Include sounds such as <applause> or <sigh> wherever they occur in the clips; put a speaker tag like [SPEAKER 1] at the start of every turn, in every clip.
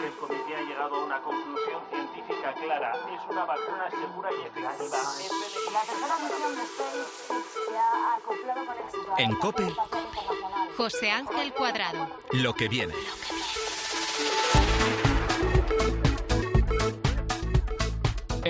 [SPEAKER 1] ciencia.
[SPEAKER 2] que haya cero emisiones de CO2 en 2050
[SPEAKER 1] El comité ha llegado a una conclusión científica clara. Es una vacuna segura y efectiva.
[SPEAKER 2] La tercera misión de SpaceX se ha acoplado con éxito
[SPEAKER 3] En COPE.
[SPEAKER 4] José Ángel Cuadrado.
[SPEAKER 3] Lo que viene.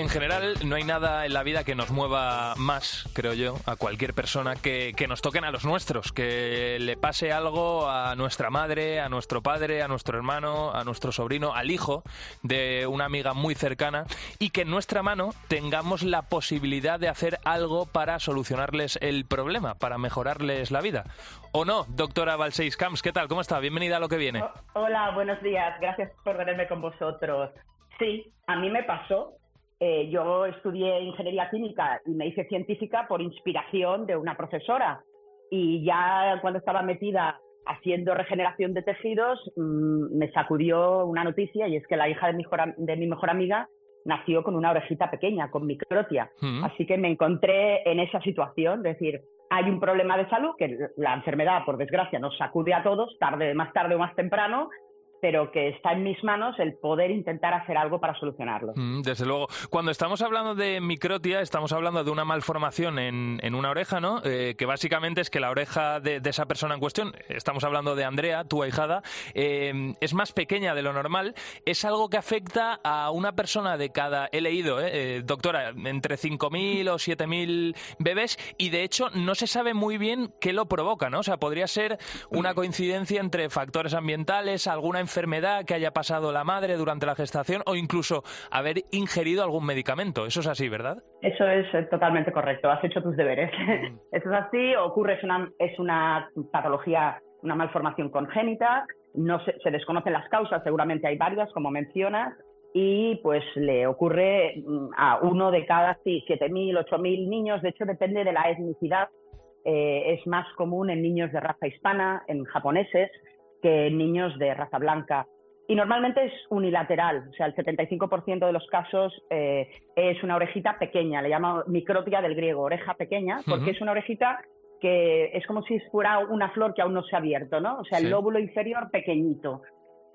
[SPEAKER 5] En general, no hay nada en la vida que nos mueva más, creo yo, a cualquier persona que, que nos toquen a los nuestros, que le pase algo a nuestra madre, a nuestro padre, a nuestro hermano, a nuestro sobrino, al hijo de una amiga muy cercana y que en nuestra mano tengamos la posibilidad de hacer algo para solucionarles el problema, para mejorarles la vida. ¿O no, doctora Balseis Camps? ¿Qué tal? ¿Cómo está? Bienvenida a lo que viene.
[SPEAKER 6] Hola, buenos días. Gracias por tenerme con vosotros. Sí, a mí me pasó. Eh, yo estudié ingeniería química y me hice científica por inspiración de una profesora. Y ya cuando estaba metida haciendo regeneración de tejidos, mm, me sacudió una noticia y es que la hija de mi de mi mejor amiga nació con una orejita pequeña, con microtia.
[SPEAKER 5] Mm.
[SPEAKER 6] Así que me encontré en esa situación, es decir, hay un problema de salud que la enfermedad, por desgracia, nos sacude a todos, tarde, más tarde o más temprano, pero que está en mis manos el poder intentar hacer algo para solucionarlo.
[SPEAKER 5] Mm, Desde luego. Cuando estamos hablando de microtia, estamos hablando de una malformación en, en una oreja, ¿no? Eh, que básicamente es que la oreja de, esa persona en cuestión, estamos hablando de Andrea, tu ahijada, eh, es más pequeña de lo normal. Es algo que afecta a una persona de cada, he leído, eh, eh, doctora, entre 5.000 o 7.000 bebés y de hecho no se sabe muy bien qué lo provoca, ¿no? O sea, podría ser una coincidencia entre factores ambientales, alguna enfermedad que haya pasado la madre durante la gestación o incluso haber ingerido algún medicamento. Eso es así, ¿verdad?
[SPEAKER 6] Eso es eh, totalmente correcto, has hecho tus deberes. <laughs> Eso es así, ocurre, es una, es una patología, una malformación congénita, no se, se desconocen las causas, seguramente hay varias, como mencionas, y pues le ocurre mm, a uno de cada sí, 7.000, 8.000 niños, de hecho depende de la etnicidad, eh, es más común en niños de raza hispana, en japoneses, que en niños de raza blanca. Y normalmente es unilateral, o sea, el 75% de los casos eh, es una orejita pequeña, le llamo microtia del griego, oreja pequeña, porque es una orejita que es como si fuera una flor que aún no se ha abierto, ¿no? O sea, el lóbulo inferior pequeñito.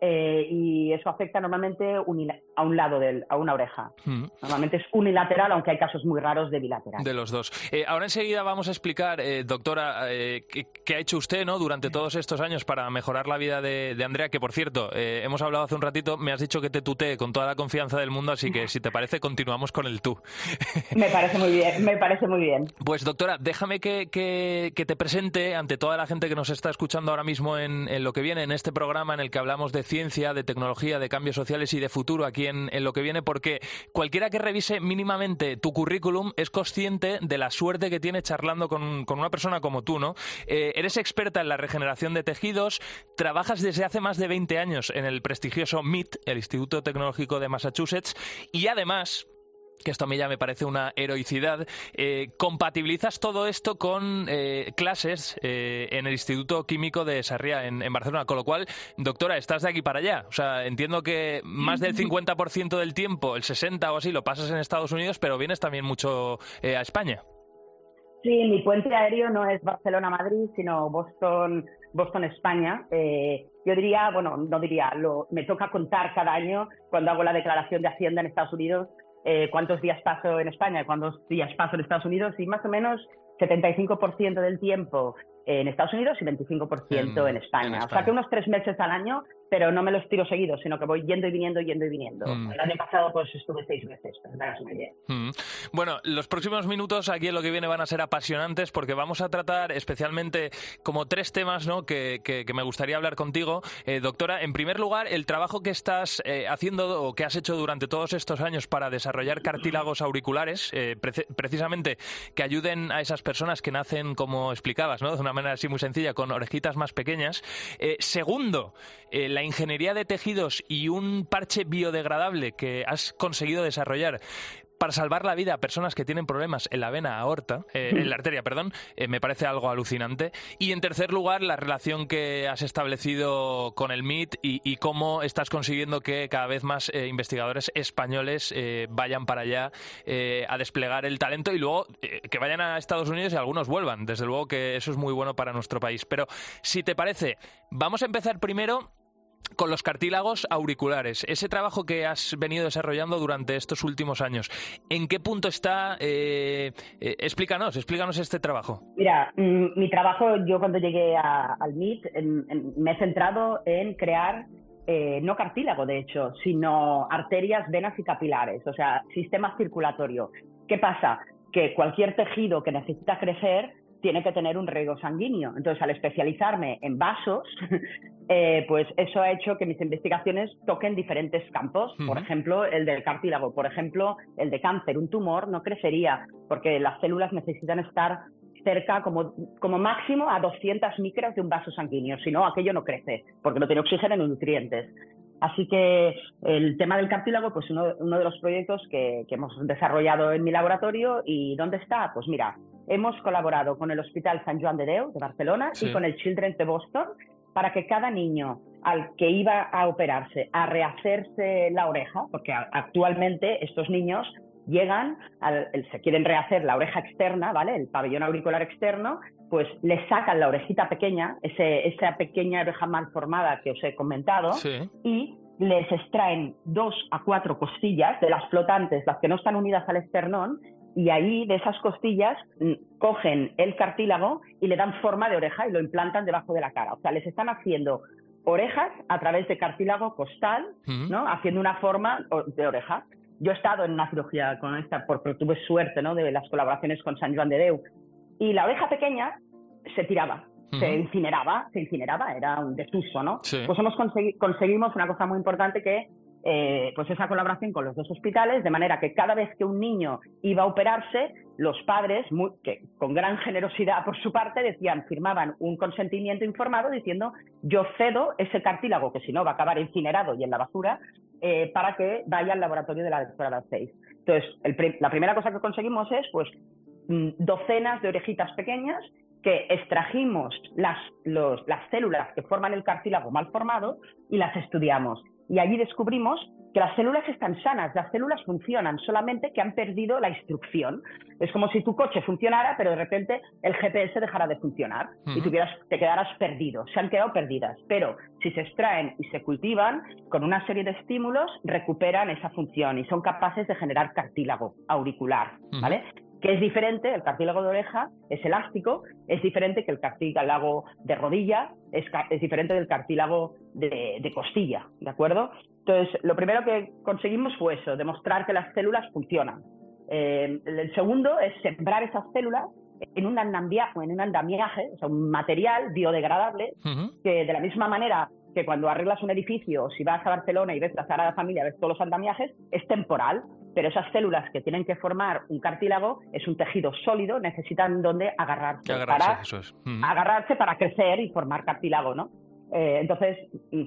[SPEAKER 6] Eh, y eso afecta normalmente unila- a un lado, del, a una oreja.
[SPEAKER 5] Mm.
[SPEAKER 6] Normalmente es unilateral, aunque hay casos muy raros de bilateral.
[SPEAKER 5] De los dos. Eh, ahora enseguida vamos a explicar, eh, doctora, eh, qué, qué ha hecho usted ¿no? durante todos estos años para mejorar la vida de, de Andrea, que por cierto, hemos hablado hace un ratito, me has dicho que te tutee con toda la confianza del mundo, así que si te parece, continuamos con el tú. <laughs>
[SPEAKER 6] Me parece muy bien, me parece muy bien.
[SPEAKER 5] Pues doctora, déjame que, que- que te presente ante toda la gente que nos está escuchando ahora mismo en, en lo que viene, en este programa en el que hablamos de ciencia, de tecnología, de cambios sociales y de futuro aquí en, lo que viene, porque cualquiera que revise mínimamente tu currículum es consciente de la suerte que tiene charlando con, con una persona como tú, ¿no? Eh, eres experta en la regeneración de tejidos, trabajas desde hace más de 20 años en el prestigioso MIT, el Instituto Tecnológico de Massachusetts, y además que esto a mí ya me parece una heroicidad, eh, compatibilizas todo esto con eh, clases eh, en el Instituto Químico de Sarriá, en, Barcelona, con lo cual, doctora, estás de aquí para allá. O sea, entiendo que más del 50% del tiempo, el 60% o así, lo pasas en Estados Unidos, pero vienes también mucho eh, a España.
[SPEAKER 6] Sí, mi puente aéreo no es Barcelona-Madrid, sino Boston, Boston-España. Eh, yo diría, bueno, no diría, lo, me toca contar cada año cuando hago la declaración de Hacienda en Estados Unidos eh, cuántos días paso en España cuántos días paso en Estados Unidos y más o menos 75% del tiempo en Estados Unidos y 25% en, en, España. en, España. O sea que unos tres meses al año pero no me los tiro seguidos, sino que voy yendo y viniendo, yendo y viniendo. Mm. El año pasado pues estuve seis meses, para.
[SPEAKER 5] Mm. Bueno, los próximos minutos aquí en lo que viene van a ser apasionantes porque vamos a tratar especialmente como tres temas ¿no? que, que, que me gustaría hablar contigo. Eh, doctora, en primer lugar, el trabajo que estás eh, haciendo o que has hecho durante todos estos años para desarrollar cartílagos auriculares, eh, pre precisamente que ayuden a esas personas que nacen, como explicabas, ¿no? de una manera así muy sencilla, con orejitas más pequeñas. Eh, segundo, el la ingeniería de tejidos y un parche biodegradable que has conseguido desarrollar para salvar la vida a personas que tienen problemas en la vena aorta, eh, en la arteria, perdón, eh, me parece algo alucinante. Y en tercer lugar, la relación que has establecido con el MIT y, y cómo estás consiguiendo que cada vez más eh, investigadores españoles eh, vayan para allá a desplegar el talento y luego que vayan a Estados Unidos y algunos vuelvan. Desde luego que eso es muy bueno para nuestro país. Pero si te parece, vamos a empezar primero con los cartílagos auriculares, ese trabajo que has venido desarrollando durante estos últimos años, ¿en qué punto está? Eh, eh, explícanos, explícanos este trabajo.
[SPEAKER 6] Mira, mm, mi trabajo, yo cuando llegué a, al MIT, me he centrado en crear eh, no cartílago, de hecho, sino arterias, venas y capilares, o sea, sistema circulatorio. ¿Qué pasa? Que cualquier tejido que necesita crecer tiene que tener un riego sanguíneo. Entonces, al especializarme en vasos, <laughs> eh, pues eso ha hecho que mis investigaciones toquen diferentes campos. Uh -huh. Por ejemplo, el del cartílago. Por ejemplo, el de cáncer. Un tumor no crecería porque las células necesitan estar cerca como, como máximo a 200 micras de un vaso sanguíneo. Si no, aquello no crece porque no tiene oxígeno ni nutrientes. Así que el tema del cartílago, pues uno, uno de los proyectos que, que, hemos desarrollado en mi laboratorio. ¿Y dónde está? Pues mira, hemos colaborado con el Hospital San Joan de Déu de Barcelona sí. y con el Children's de Boston para que cada niño al que iba a operarse, a rehacerse la oreja, porque actualmente estos niños llegan, al, se quieren rehacer la oreja externa, ¿vale? El pabellón auricular externo, pues les sacan la orejita pequeña, ese, esa pequeña oreja mal formada que os he comentado, sí. y les extraen dos a cuatro costillas de las flotantes, las que no están unidas al esternón, y ahí de esas costillas mm, cogen el cartílago y le dan forma de oreja y lo implantan debajo de la cara. O sea, les están haciendo orejas a través de cartílago costal, uh -huh. ¿no? Haciendo una forma de oreja. Yo he estado en una cirugía con esta porque tuve suerte, ¿no? De las colaboraciones con San Juan de Deu. Y la oreja pequeña se tiraba, uh -huh. se incineraba, se incineraba, era un desuso, ¿no? Sí. Pues hemos consegui conseguimos una cosa muy importante que eh, pues esa colaboración con los dos hospitales, de manera que cada vez que un niño iba a operarse, los padres, que con gran <laughs> generosidad por su parte, decían, firmaban un consentimiento informado diciendo yo cedo ese cartílago, que si no va a acabar incinerado y en la basura, eh, para que vaya al laboratorio de la doctora 6. Entonces, el, la primera cosa que conseguimos es, pues, mm, docenas de orejitas pequeñas que extrajimos las, las células que forman el cartílago mal formado y las estudiamos y allí descubrimos que las células están sanas, las células funcionan, solamente que han perdido la instrucción. Es como si tu coche funcionara, pero de repente el GPS dejara de funcionar uh -huh. y tuvieras, te quedaras perdido. Se han quedado perdidas, pero si se extraen y se cultivan con una serie de estímulos, recuperan esa función y son capaces de generar cartílago auricular, uh -huh. ¿vale? Que es diferente, el cartílago de oreja es elástico, es diferente que el cartílago de rodilla, es, es diferente del cartílago de, de, costilla, ¿de acuerdo? Entonces, lo primero que conseguimos fue eso, demostrar que las células funcionan. Eh, el segundo es sembrar esas células en un andamiaje, en un andamiaje o sea, un material biodegradable, uh -huh. que de la misma manera que cuando arreglas un edificio, o si vas a Barcelona y ves la Sagrada Familia, ves todos los andamiajes, es temporal, pero esas células que tienen que formar un cartílago es un tejido sólido, necesitan donde agarrarse,
[SPEAKER 5] agarrarse
[SPEAKER 6] para,
[SPEAKER 5] eso es.
[SPEAKER 6] mm. agarrarse para crecer y formar cartílago, ¿no? Eh, entonces,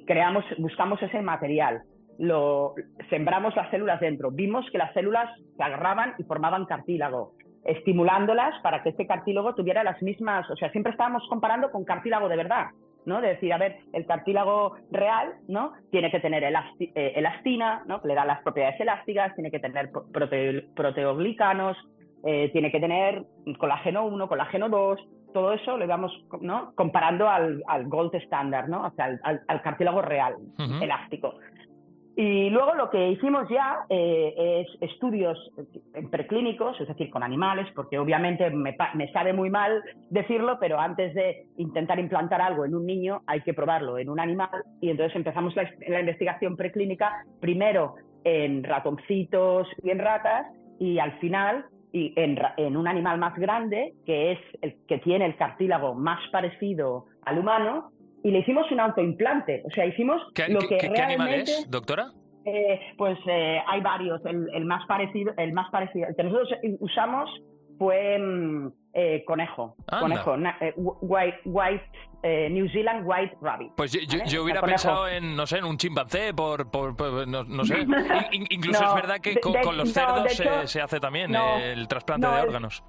[SPEAKER 6] creamos, buscamos ese material, lo, sembramos las células dentro, vimos que las células se agarraban y formaban cartílago, estimulándolas para que este cartílago tuviera las mismas, o sea, siempre estábamos comparando con cartílago de verdad, ¿no? De decir, a ver, el cartílago real, ¿no? Tiene que tener elasti eh, elastina, ¿no? Que le da las propiedades elásticas, tiene que tener prote proteoglicanos, eh, tiene que tener colágeno 1, colágeno 2, todo eso le vamos, ¿no? Comparando al, al gold standard, ¿no? O sea, al, al, al cartílago real, uh -huh. elástico. Y luego lo que hicimos ya eh, es estudios preclínicos, es decir, con animales, porque obviamente me, me, sabe muy mal decirlo, pero antes de intentar implantar algo en un niño hay que probarlo en un animal. Y entonces empezamos la, la investigación preclínica primero en ratoncitos y en ratas y al final y en, en, un animal más grande, que es el que tiene el cartílago más parecido al humano, y le hicimos un autoimplante. O sea, hicimos lo que
[SPEAKER 5] ¿qué, animal es, doctora?
[SPEAKER 6] Eh, pues eh, hay varios. El, más parecido, el más parecido, el que nosotros usamos fue mm, eh, conejo, conejo, white, white New Zealand White Rabbit.
[SPEAKER 5] Pues yo, hubiera pensado en, no sé, en un chimpancé, por, por, no, sé. <laughs> incluso es verdad que con, los cerdos se, hace también el trasplante de órganos.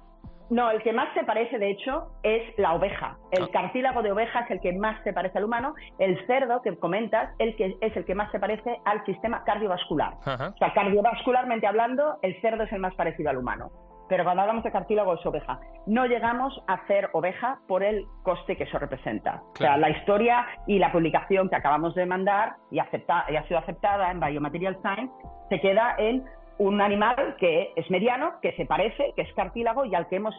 [SPEAKER 6] No, el que más se parece, de hecho, es la oveja. El ah. cartílago de oveja es el que más se parece al humano. El cerdo que comentas el que es el que más se parece al sistema cardiovascular. O sea, cardiovascularmente hablando, el cerdo es el más parecido al humano. Pero cuando hablamos de cartílago es oveja. No llegamos a hacer oveja por el coste que eso representa. O sea, la historia y la publicación que acabamos de mandar y, acepta, y ha sido aceptada en Biomaterial Science se queda en un animal que es mediano, que se parece, que es cartílago y al que hemos,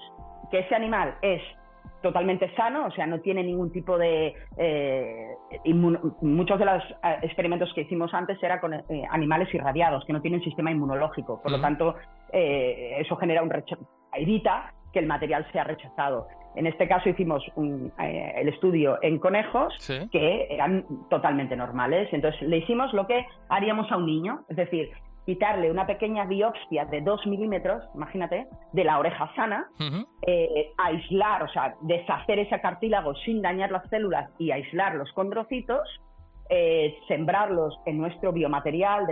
[SPEAKER 6] que ese animal es totalmente sano, o sea, no tiene ningún tipo de... Eh, muchos de los eh, experimentos que hicimos antes eran con eh, animales irradiados, que no tienen sistema inmunológico, por lo tanto, eso genera un rechazo, evita que el material sea rechazado. En este caso hicimos el estudio en conejos que eran totalmente normales. Entonces le hicimos lo que haríamos a un niño, es decir, quitarle una pequeña biopsia de 2 milímetros, imagínate, de la oreja sana, eh, aislar, o sea, deshacer ese cartílago sin dañar las células y aislar los condrocitos, eh, sembrarlos en nuestro biomaterial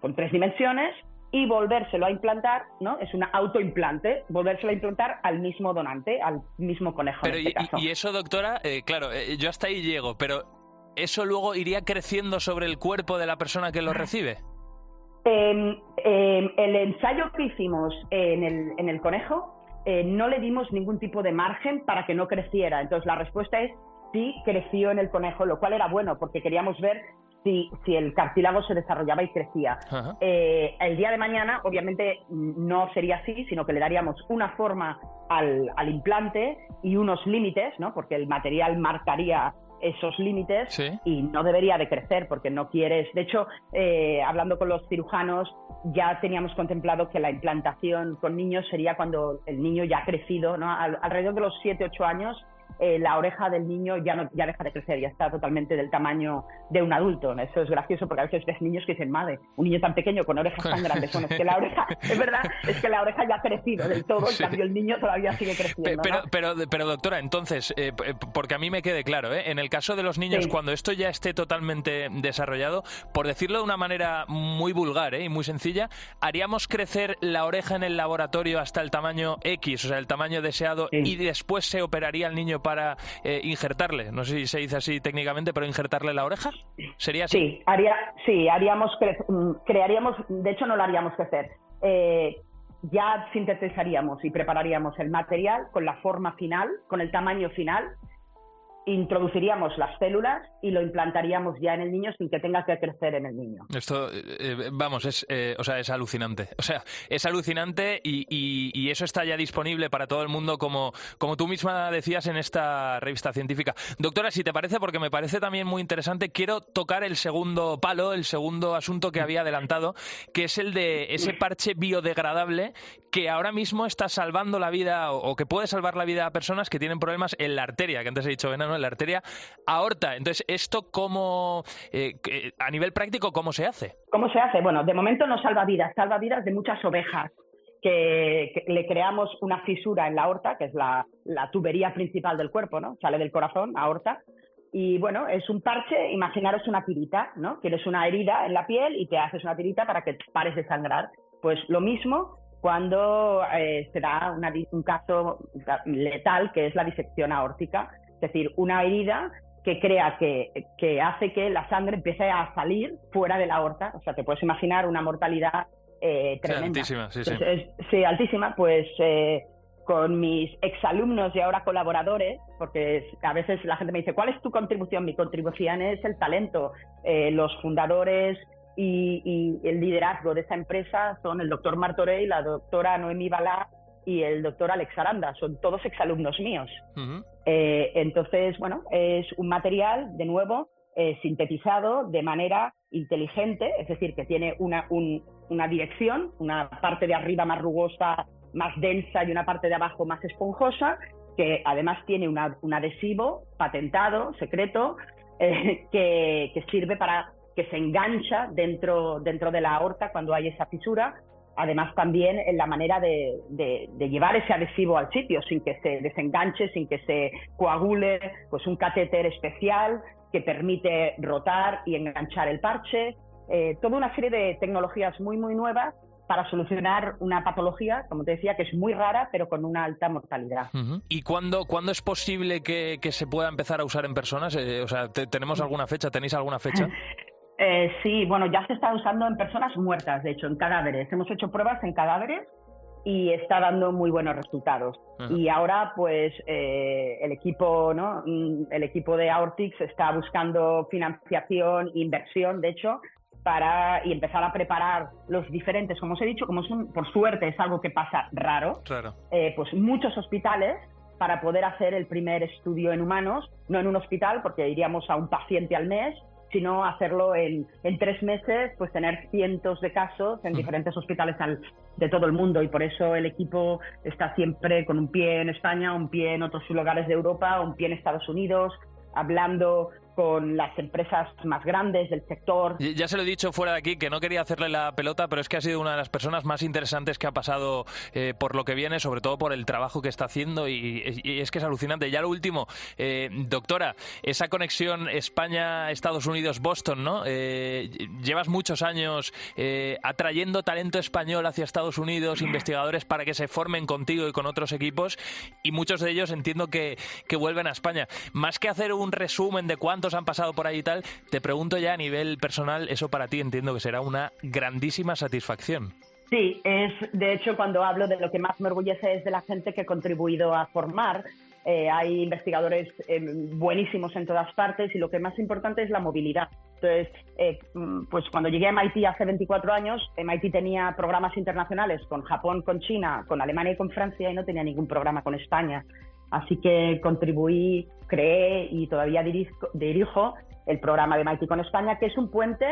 [SPEAKER 6] con tres dimensiones y volvérselo a implantar, ¿no? Es una autoimplante, volvérselo a implantar al mismo donante, al mismo conejo.
[SPEAKER 5] Pero
[SPEAKER 6] este
[SPEAKER 5] y, eso, doctora, eh, claro, yo hasta ahí llego, pero ¿eso luego iría creciendo sobre el cuerpo de la persona que lo recibe?
[SPEAKER 6] Eh, el ensayo que hicimos en el, en el conejo eh, no le dimos ningún tipo de margen para que no creciera. Entonces la respuesta es sí creció en el conejo, lo cual era bueno porque queríamos ver si, si el cartílago se desarrollaba y crecía. Eh, el día de mañana, obviamente, no sería así, sino que le daríamos una forma al, al implante y unos límites, ¿no? porque el material marcaría esos límites y no debería de crecer porque no quieres. De hecho, eh, hablando con los cirujanos, ya teníamos contemplado que la implantación con niños sería cuando el niño ya ha crecido, ¿no? alrededor de los 7, 8 años eh, la oreja del niño ya, no, ya deja de crecer, ya está totalmente del tamaño de un adulto. Eso es gracioso porque a veces ves niños que dicen, madre, un niño tan pequeño con orejas tan grandes. Bueno, es que la <laughs> oreja, es verdad, es que la oreja ya ha crecido del todo, en cambio el niño todavía sigue creciendo.
[SPEAKER 5] Pero, pero, pero, doctora, entonces, eh, eh, porque a mí me quede claro, en el caso de los niños, cuando esto ya esté totalmente desarrollado, por decirlo de una manera muy vulgar y muy sencilla, haríamos crecer la oreja en el laboratorio hasta el tamaño X, o sea, el tamaño deseado, y después se operaría el niño para eh, injertarle, no sé si se dice así técnicamente, pero injertarle la oreja, ¿sería?
[SPEAKER 6] Sí, haría, sí haríamos, mm, crearíamos, de hecho no lo haríamos crecer. Eh, ya sintetizaríamos y prepararíamos el material con la forma final, con el tamaño final introduciríamos las células y lo implantaríamos ya en el niño sin que tenga que crecer en el niño.
[SPEAKER 5] Esto, eh, eh, vamos, es, eh, o sea, es alucinante. <laughs> O sea, es alucinante y, y, eso está ya disponible para todo el mundo, como, como tú misma decías en esta revista científica. Doctora, si te parece, porque me parece también muy interesante, quiero tocar el segundo palo, el segundo asunto que había adelantado, que es el de ese parche biodegradable que ahora mismo está salvando la vida o, que puede salvar la vida a personas que tienen problemas en la arteria, que antes he dicho veneno, en la arteria aorta. Entonces, ¿esto cómo, eh, a nivel práctico, cómo se hace?
[SPEAKER 6] ¿Cómo se hace? Bueno, de momento no salva vidas, salva vidas de muchas ovejas. Que, le creamos una fisura en la aorta, que es la, tubería principal del cuerpo, ¿no? Sale del corazón, aorta, y bueno, es un parche, imaginaros una tirita, ¿no? Tienes una herida en la piel y te haces una tirita para que pares de sangrar. Pues lo mismo cuando eh, se da un caso letal que es la disección aórtica, es decir, una herida que crea que, que, hace que la sangre empiece a salir fuera de la aorta. O sea, te puedes imaginar una mortalidad eh, tremenda.
[SPEAKER 5] Sí, altísima, sí, sí.
[SPEAKER 6] sí, altísima. Pues eh, con mis exalumnos y ahora colaboradores, porque a veces la gente me dice, ¿cuál es tu contribución? Mi contribución es el talento. los fundadores y, el liderazgo de esta empresa son el doctor Martorell, la doctora Noemí Balá y el doctor Alex Aranda. Son todos exalumnos míos. Eh, entonces, bueno, es un material, de nuevo, eh, sintetizado de manera inteligente, es decir, que tiene una, una dirección, una parte de arriba más rugosa, más densa y una parte de abajo más esponjosa, que además tiene un adhesivo patentado, secreto, eh, que, que, sirve para que se engancha dentro, dentro de la aorta cuando hay esa fisura. Además, también en la manera de, de, llevar ese adhesivo al sitio sin que se desenganche, sin que se coagule, pues un catéter especial que permite rotar y enganchar el parche. Eh, toda una serie de tecnologías muy, muy nuevas para solucionar una patología, como te decía, que es muy rara, pero con una alta mortalidad.
[SPEAKER 5] ¿Y cuándo, cuándo es posible que, se pueda empezar a usar en personas? Eh, o sea, ¿tenemos alguna fecha? ¿Tenéis alguna fecha? <laughs>
[SPEAKER 6] Eh, sí, bueno, ya se está usando en personas muertas, de hecho, en cadáveres. Hemos hecho pruebas en cadáveres y está dando muy buenos resultados. Y ahora, pues, eh, el equipo, ¿no? Mm, el equipo de Aortix está buscando financiación, inversión, de hecho, para y empezar a preparar los diferentes, como os he dicho, como es por suerte es algo que pasa raro, eh, pues muchos hospitales para poder hacer el primer estudio en humanos, no en un hospital, porque iríamos a un paciente al mes, sino hacerlo en, en tres meses, pues tener cientos de casos en diferentes hospitales de todo el mundo. Y por eso el equipo está siempre con un pie en España, un pie en otros lugares de Europa, un pie en Estados Unidos, hablando con las empresas más grandes del sector.
[SPEAKER 5] Ya se lo he dicho fuera de aquí que no quería hacerle la pelota, pero es que ha sido una de las personas más interesantes que ha pasado eh, por lo que viene, sobre todo por el trabajo que está haciendo y, es que es alucinante. Ya lo último, eh, doctora, esa conexión España-Estados Unidos-Boston, ¿no? Eh, llevas muchos años atrayendo talento español hacia Estados Unidos, investigadores para que se formen contigo y con otros equipos y muchos de ellos entiendo que, que vuelven a España. Más que hacer un resumen de cuántos han pasado por ahí y tal, te pregunto ya a nivel personal, eso para ti entiendo que será una grandísima satisfacción.
[SPEAKER 6] Sí, es de hecho cuando hablo de lo que más me orgullece es de la gente que he contribuido a formar. Eh, hay investigadores eh, buenísimos en todas partes y lo que más importante es la movilidad. Entonces, eh, pues cuando llegué a MIT hace 24 años, MIT tenía programas internacionales con Japón, con China, con Alemania y con Francia y no tenía ningún programa con España. Así que contribuí, creé y todavía dirijo, el programa de MIT con España, que es un puente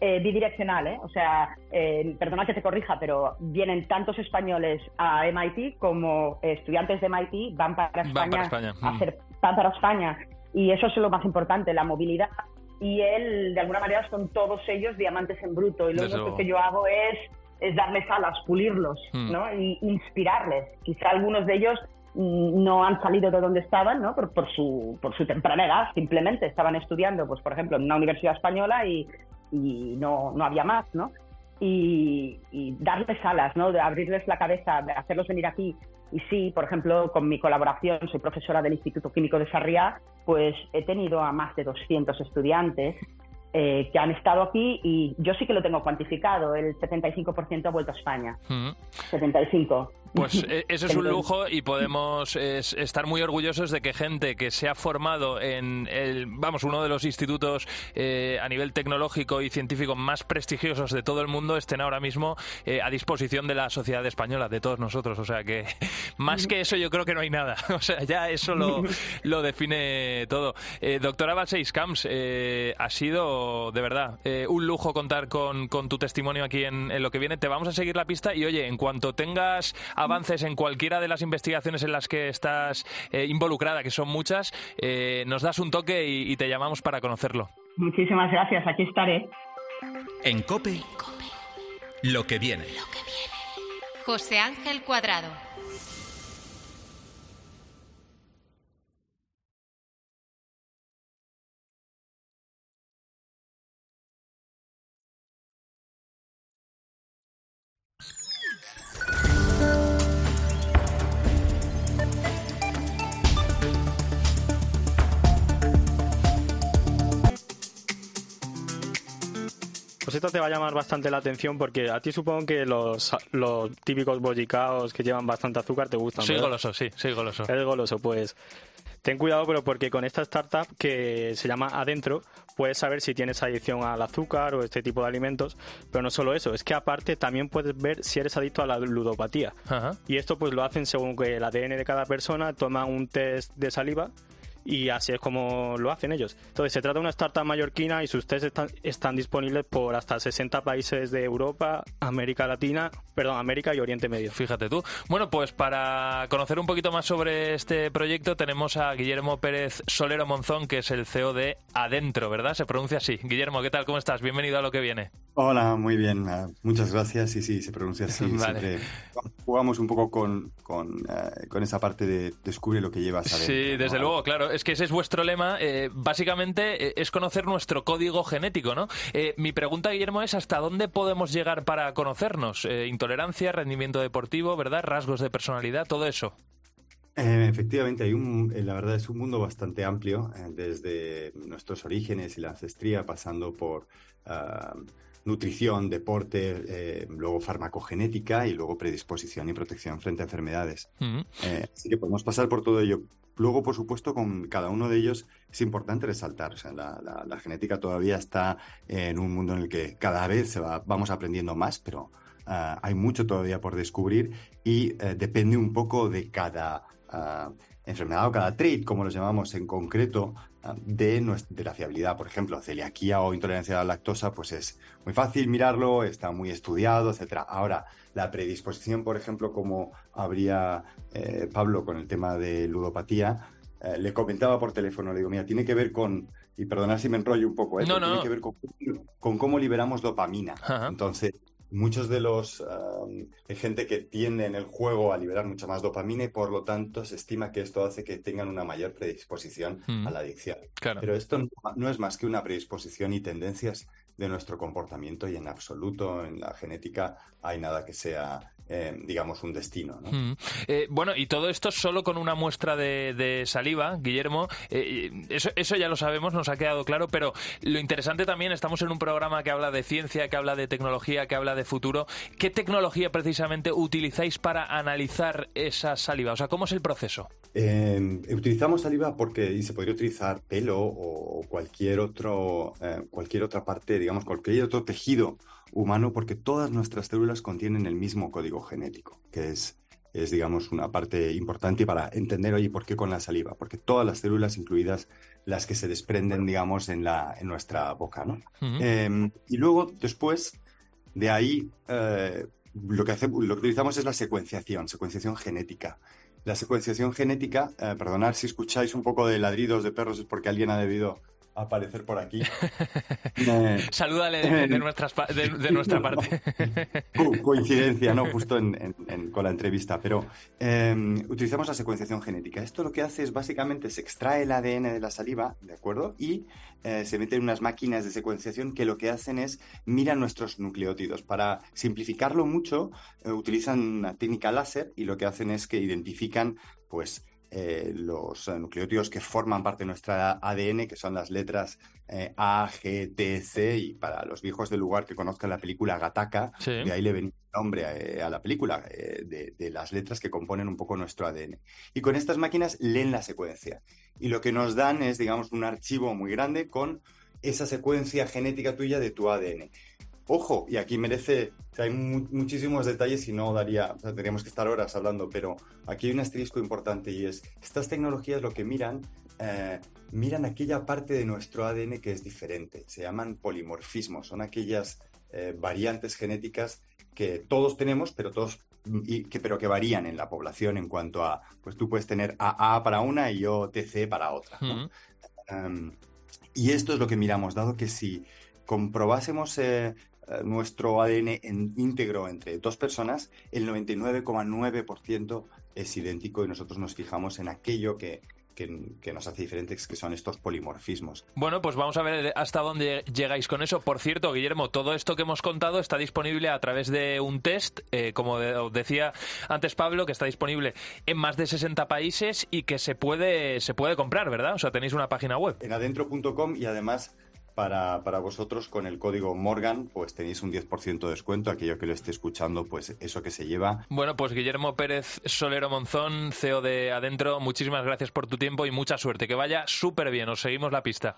[SPEAKER 6] eh, bidireccional, ¿eh? O sea, eh, perdona que te corrija, pero vienen tantos españoles a MIT como estudiantes de MIT van para España, a hacer, van para España. Y eso es lo más importante, la movilidad. Y él, de alguna manera, son todos ellos diamantes en bruto. Y lo único que yo hago es, es darles alas, pulirlos, hmm. ¿no? Y inspirarles. Quizá algunos de ellos no han salido de donde estaban, ¿no? Por, su, por su temprana edad, simplemente estaban estudiando, pues por ejemplo, en una universidad española y, y no, no había más, ¿no? Y, darles alas, ¿no? De abrirles la cabeza, de hacerlos venir aquí. Y sí, por ejemplo, con mi colaboración, soy profesora del Instituto Químico de Sarriá, pues he tenido a más de 200 estudiantes eh, que han estado aquí y yo sí que lo tengo cuantificado, el 75% ha vuelto a España. 75.
[SPEAKER 5] Pues <laughs> eh, eso es un lujo y podemos estar muy orgullosos de que gente que se ha formado en el, vamos, uno de los institutos eh, a nivel tecnológico y científico más prestigiosos de todo el mundo estén ahora mismo a disposición de la sociedad española, de todos nosotros. O sea que <laughs> más que eso yo creo que no hay nada. <laughs> O sea, ya eso lo, lo define todo. doctora Balseis Camps, ha sido de verdad, eh, un lujo contar con, tu testimonio aquí en, lo que viene. Te vamos a seguir la pista y oye, en cuanto tengas avances en cualquiera de las investigaciones en las que estás eh, involucrada, que son muchas, eh, nos das un toque y, te llamamos para conocerlo.
[SPEAKER 6] Muchísimas gracias, aquí estaré.
[SPEAKER 3] En COPE, lo que viene.
[SPEAKER 4] Lo que viene. José Ángel Cuadrado.
[SPEAKER 7] Pues esto te va a llamar bastante la atención porque a ti supongo que los, los típicos bollicaos que llevan bastante azúcar te gustan.
[SPEAKER 5] Soy
[SPEAKER 7] ¿verdad?
[SPEAKER 5] goloso, sí, soy goloso.
[SPEAKER 7] Es goloso, pues. Ten cuidado, pero porque con esta startup que se llama Adentro, puedes saber si tienes adicción al azúcar o este tipo de alimentos. Pero no solo eso, es que aparte también puedes ver si eres adicto a la ludopatía.
[SPEAKER 5] Ajá.
[SPEAKER 7] Y esto pues lo hacen según que el ADN de cada persona, toma un test de saliva y así es como lo hacen ellos. Entonces se trata de una startup mallorquina y sus tests están, están disponibles por hasta 60 países de Europa, América Latina, perdón, América y Oriente Medio.
[SPEAKER 5] Fíjate tú. Bueno, pues para conocer un poquito más sobre este proyecto tenemos a Guillermo Pérez Solero Monzón, que es el CEO de Adentro, ¿verdad? Se pronuncia así. Guillermo, ¿qué tal? ¿Cómo estás? Bienvenido a lo que viene.
[SPEAKER 8] Hola, muy bien. ah, muchas gracias. Sí, sí, se pronuncia así. <laughs>
[SPEAKER 5] Vale.
[SPEAKER 8] Siempre jugamos un poco con, con, eh, con esa parte de descubre lo que llevas adentro.
[SPEAKER 5] Sí, desde
[SPEAKER 8] ¿no?
[SPEAKER 5] luego, claro. Es que ese es vuestro lema. eh, básicamente eh, es conocer nuestro código genético, ¿no? Eh, mi pregunta, Guillermo, es ¿hasta dónde podemos llegar para conocernos? Intolerancia, rendimiento deportivo, ¿verdad? Rasgos de personalidad, todo eso.
[SPEAKER 8] Efectivamente, hay un, la verdad es un mundo bastante amplio, desde nuestros orígenes y la ancestría, pasando por ah, nutrición, deporte, eh, luego farmacogenética y luego predisposición y protección frente a enfermedades. Eh, así que podemos pasar por todo ello. Luego, por supuesto, con cada uno de ellos es importante resaltar, o sea, la, la- la genética todavía está en un mundo en el que cada vez se va- vamos aprendiendo más, pero ah, hay mucho todavía por descubrir y eh, depende un poco de cada ah, enfermedad o cada trait, como lo llamamos en concreto, de, nues- de la fiabilidad. Por ejemplo, celiaquía o intolerancia a la lactosa, pues es muy fácil mirarlo, está muy estudiado, etcétera. Ahora, la predisposición, por ejemplo, como habría eh, Pablo con el tema de ludopatía, eh, le comentaba por teléfono, le digo, mira, tiene que ver con, y perdonad si me enrollo un poco, ¿eh?
[SPEAKER 5] No, no.
[SPEAKER 8] tiene que ver con, con cómo liberamos dopamina.
[SPEAKER 5] Ajá.
[SPEAKER 8] Entonces, muchos de los um, hay gente que tiende en el juego a liberar mucha más dopamina y por lo tanto se estima que esto hace que tengan una mayor predisposición
[SPEAKER 5] Mm.
[SPEAKER 8] a la adicción.
[SPEAKER 5] Claro.
[SPEAKER 8] Pero esto no, no es más que una predisposición y tendencias de nuestro comportamiento y en absoluto en la genética hay nada que sea, eh, digamos, un destino. ¿no?
[SPEAKER 5] Mm. Eh, bueno, y todo esto solo con una muestra de, de saliva, Guillermo. eh, eso, eso ya lo sabemos, nos ha quedado claro, pero lo interesante también, estamos en un programa que habla de ciencia, que habla de tecnología, que habla de futuro. ¿Qué tecnología precisamente utilizáis para analizar esa saliva? O sea, ¿cómo es el proceso?
[SPEAKER 8] Eh, utilizamos saliva porque y se podría utilizar pelo o cualquier otro, eh, cualquier otra parte, digamos, cualquier otro tejido humano, porque todas nuestras células contienen el mismo código genético, que es, es digamos, una parte importante para entender, oye, ¿por qué con la saliva? Porque todas las células, incluidas las que se desprenden, digamos, en, la, en nuestra boca, ¿no? Eh, y luego, después de ahí, eh, lo, que hace- lo que utilizamos es la secuenciación, secuenciación genética. La secuenciación genética, eh, perdonad si escucháis un poco de ladridos de perros, es porque alguien ha debido aparecer por aquí. <laughs> Eh,
[SPEAKER 5] Salúdale de, de nuestras de- de nuestra <laughs> parte.
[SPEAKER 8] Co- coincidencia, ¿no? Justo en- en- en- con la entrevista. Pero eh, utilizamos la secuenciación genética. Esto lo que hace es básicamente se extrae el ADN de la saliva, ¿de acuerdo? Y eh, se mete en unas máquinas de secuenciación que lo que hacen es miran nuestros nucleótidos. Para simplificarlo mucho, eh, utilizan una técnica láser y lo que hacen es que identifican, pues, eh, los nucleótidos que forman parte de nuestra ADN, que son las letras eh, A, G, T, C, y para los viejos del lugar que conozcan la película Gataca,
[SPEAKER 5] Sí.
[SPEAKER 8] de ahí le venía el nombre eh, a la película, eh, de, de las letras que componen un poco nuestro ADN. Y con estas máquinas leen la secuencia. Y lo que nos dan es, digamos, un archivo muy grande con esa secuencia genética tuya de tu ADN. Ojo, y aquí merece, o sea, hay mu- muchísimos detalles y no daría, o sea, tendríamos que estar horas hablando, pero aquí hay un asterisco importante y es, estas tecnologías lo que miran, eh, miran aquella parte de nuestro ADN que es diferente, se llaman polimorfismos, son aquellas eh, variantes genéticas que todos tenemos, pero todos y que, pero que varían en la población en cuanto a, pues tú puedes tener AA para una y yo TC para otra. Um, y esto es lo que miramos, dado que si comprobásemos eh, nuestro ADN en íntegro entre dos personas, el 99,9% es idéntico y nosotros nos fijamos en aquello que, que- que nos hace diferentes, que son estos polimorfismos.
[SPEAKER 5] Bueno, pues vamos a ver hasta dónde llegáis con eso. Por cierto, Guillermo, todo esto que hemos contado está disponible a través de un test, eh, como de- os decía antes Pablo, que está disponible en más de 60 países y que se puede, se puede comprar, ¿verdad? O sea, tenéis una página web.
[SPEAKER 8] En adentro.com y además para, para, vosotros con el código Morgan, pues tenéis un 10% de descuento. Aquello que lo esté escuchando, pues eso que se lleva.
[SPEAKER 5] Bueno, pues Guillermo Pérez Solero Monzón, CEO de Adentro, muchísimas gracias por tu tiempo y mucha suerte. Que vaya súper bien. Os seguimos la pista.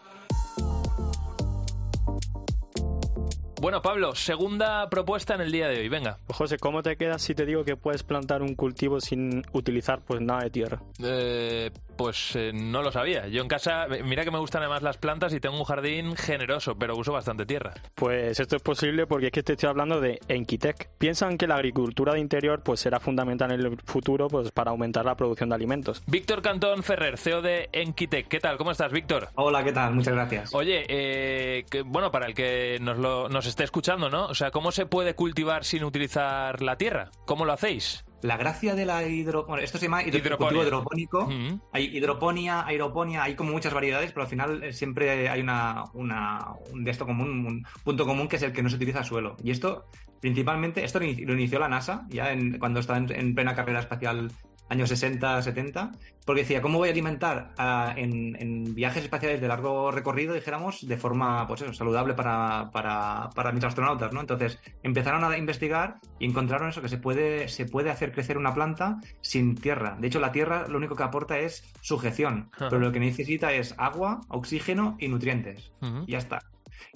[SPEAKER 5] Bueno, Pablo, segunda propuesta en el día de hoy. Venga.
[SPEAKER 7] Pues José, ¿cómo te quedas si te digo que puedes plantar un cultivo sin utilizar pues nada de tierra?
[SPEAKER 5] Eh, pues eh, no lo sabía. Yo en casa, mira que me gustan además las plantas y tengo un jardín generoso, pero uso bastante tierra.
[SPEAKER 7] Pues esto es posible porque es que te estoy hablando de Enquitec. Piensan que la agricultura de interior pues será fundamental en el futuro pues para aumentar la producción de alimentos.
[SPEAKER 5] Víctor Cantón Ferrer, CEO de Enquitec. ¿Qué tal? ¿Cómo estás, Víctor?
[SPEAKER 9] Hola, ¿qué tal? Muchas gracias.
[SPEAKER 5] Oye, eh, que, bueno, para el que nos, lo, nos esté escuchando, ¿no? O sea, ¿cómo se puede cultivar sin utilizar la tierra? ¿Cómo lo hacéis?
[SPEAKER 9] La gracia de la hidro... Bueno, esto se llama hidro...
[SPEAKER 5] hidroponía.
[SPEAKER 9] hidropónico. Uh -huh. Hay hidroponía, aeroponía, hay como muchas variedades, pero al final siempre hay una, una un de esto común, un punto común que es el que no se utiliza suelo. Y esto, principalmente, esto lo inició la NASA, ya en, cuando estaba en, en plena carrera espacial años 60, 70, porque decía, ¿cómo voy a alimentar uh, en, en, viajes espaciales de largo recorrido, dijéramos, de forma pues eso, saludable para, para, para, mis astronautas? ¿no? Entonces empezaron a investigar y encontraron eso, que se puede, se puede hacer crecer una planta sin tierra. De hecho, la tierra lo único que aporta es sujeción, uh -huh. pero lo que necesita es agua, oxígeno y nutrientes. Uh -huh. Y ya está.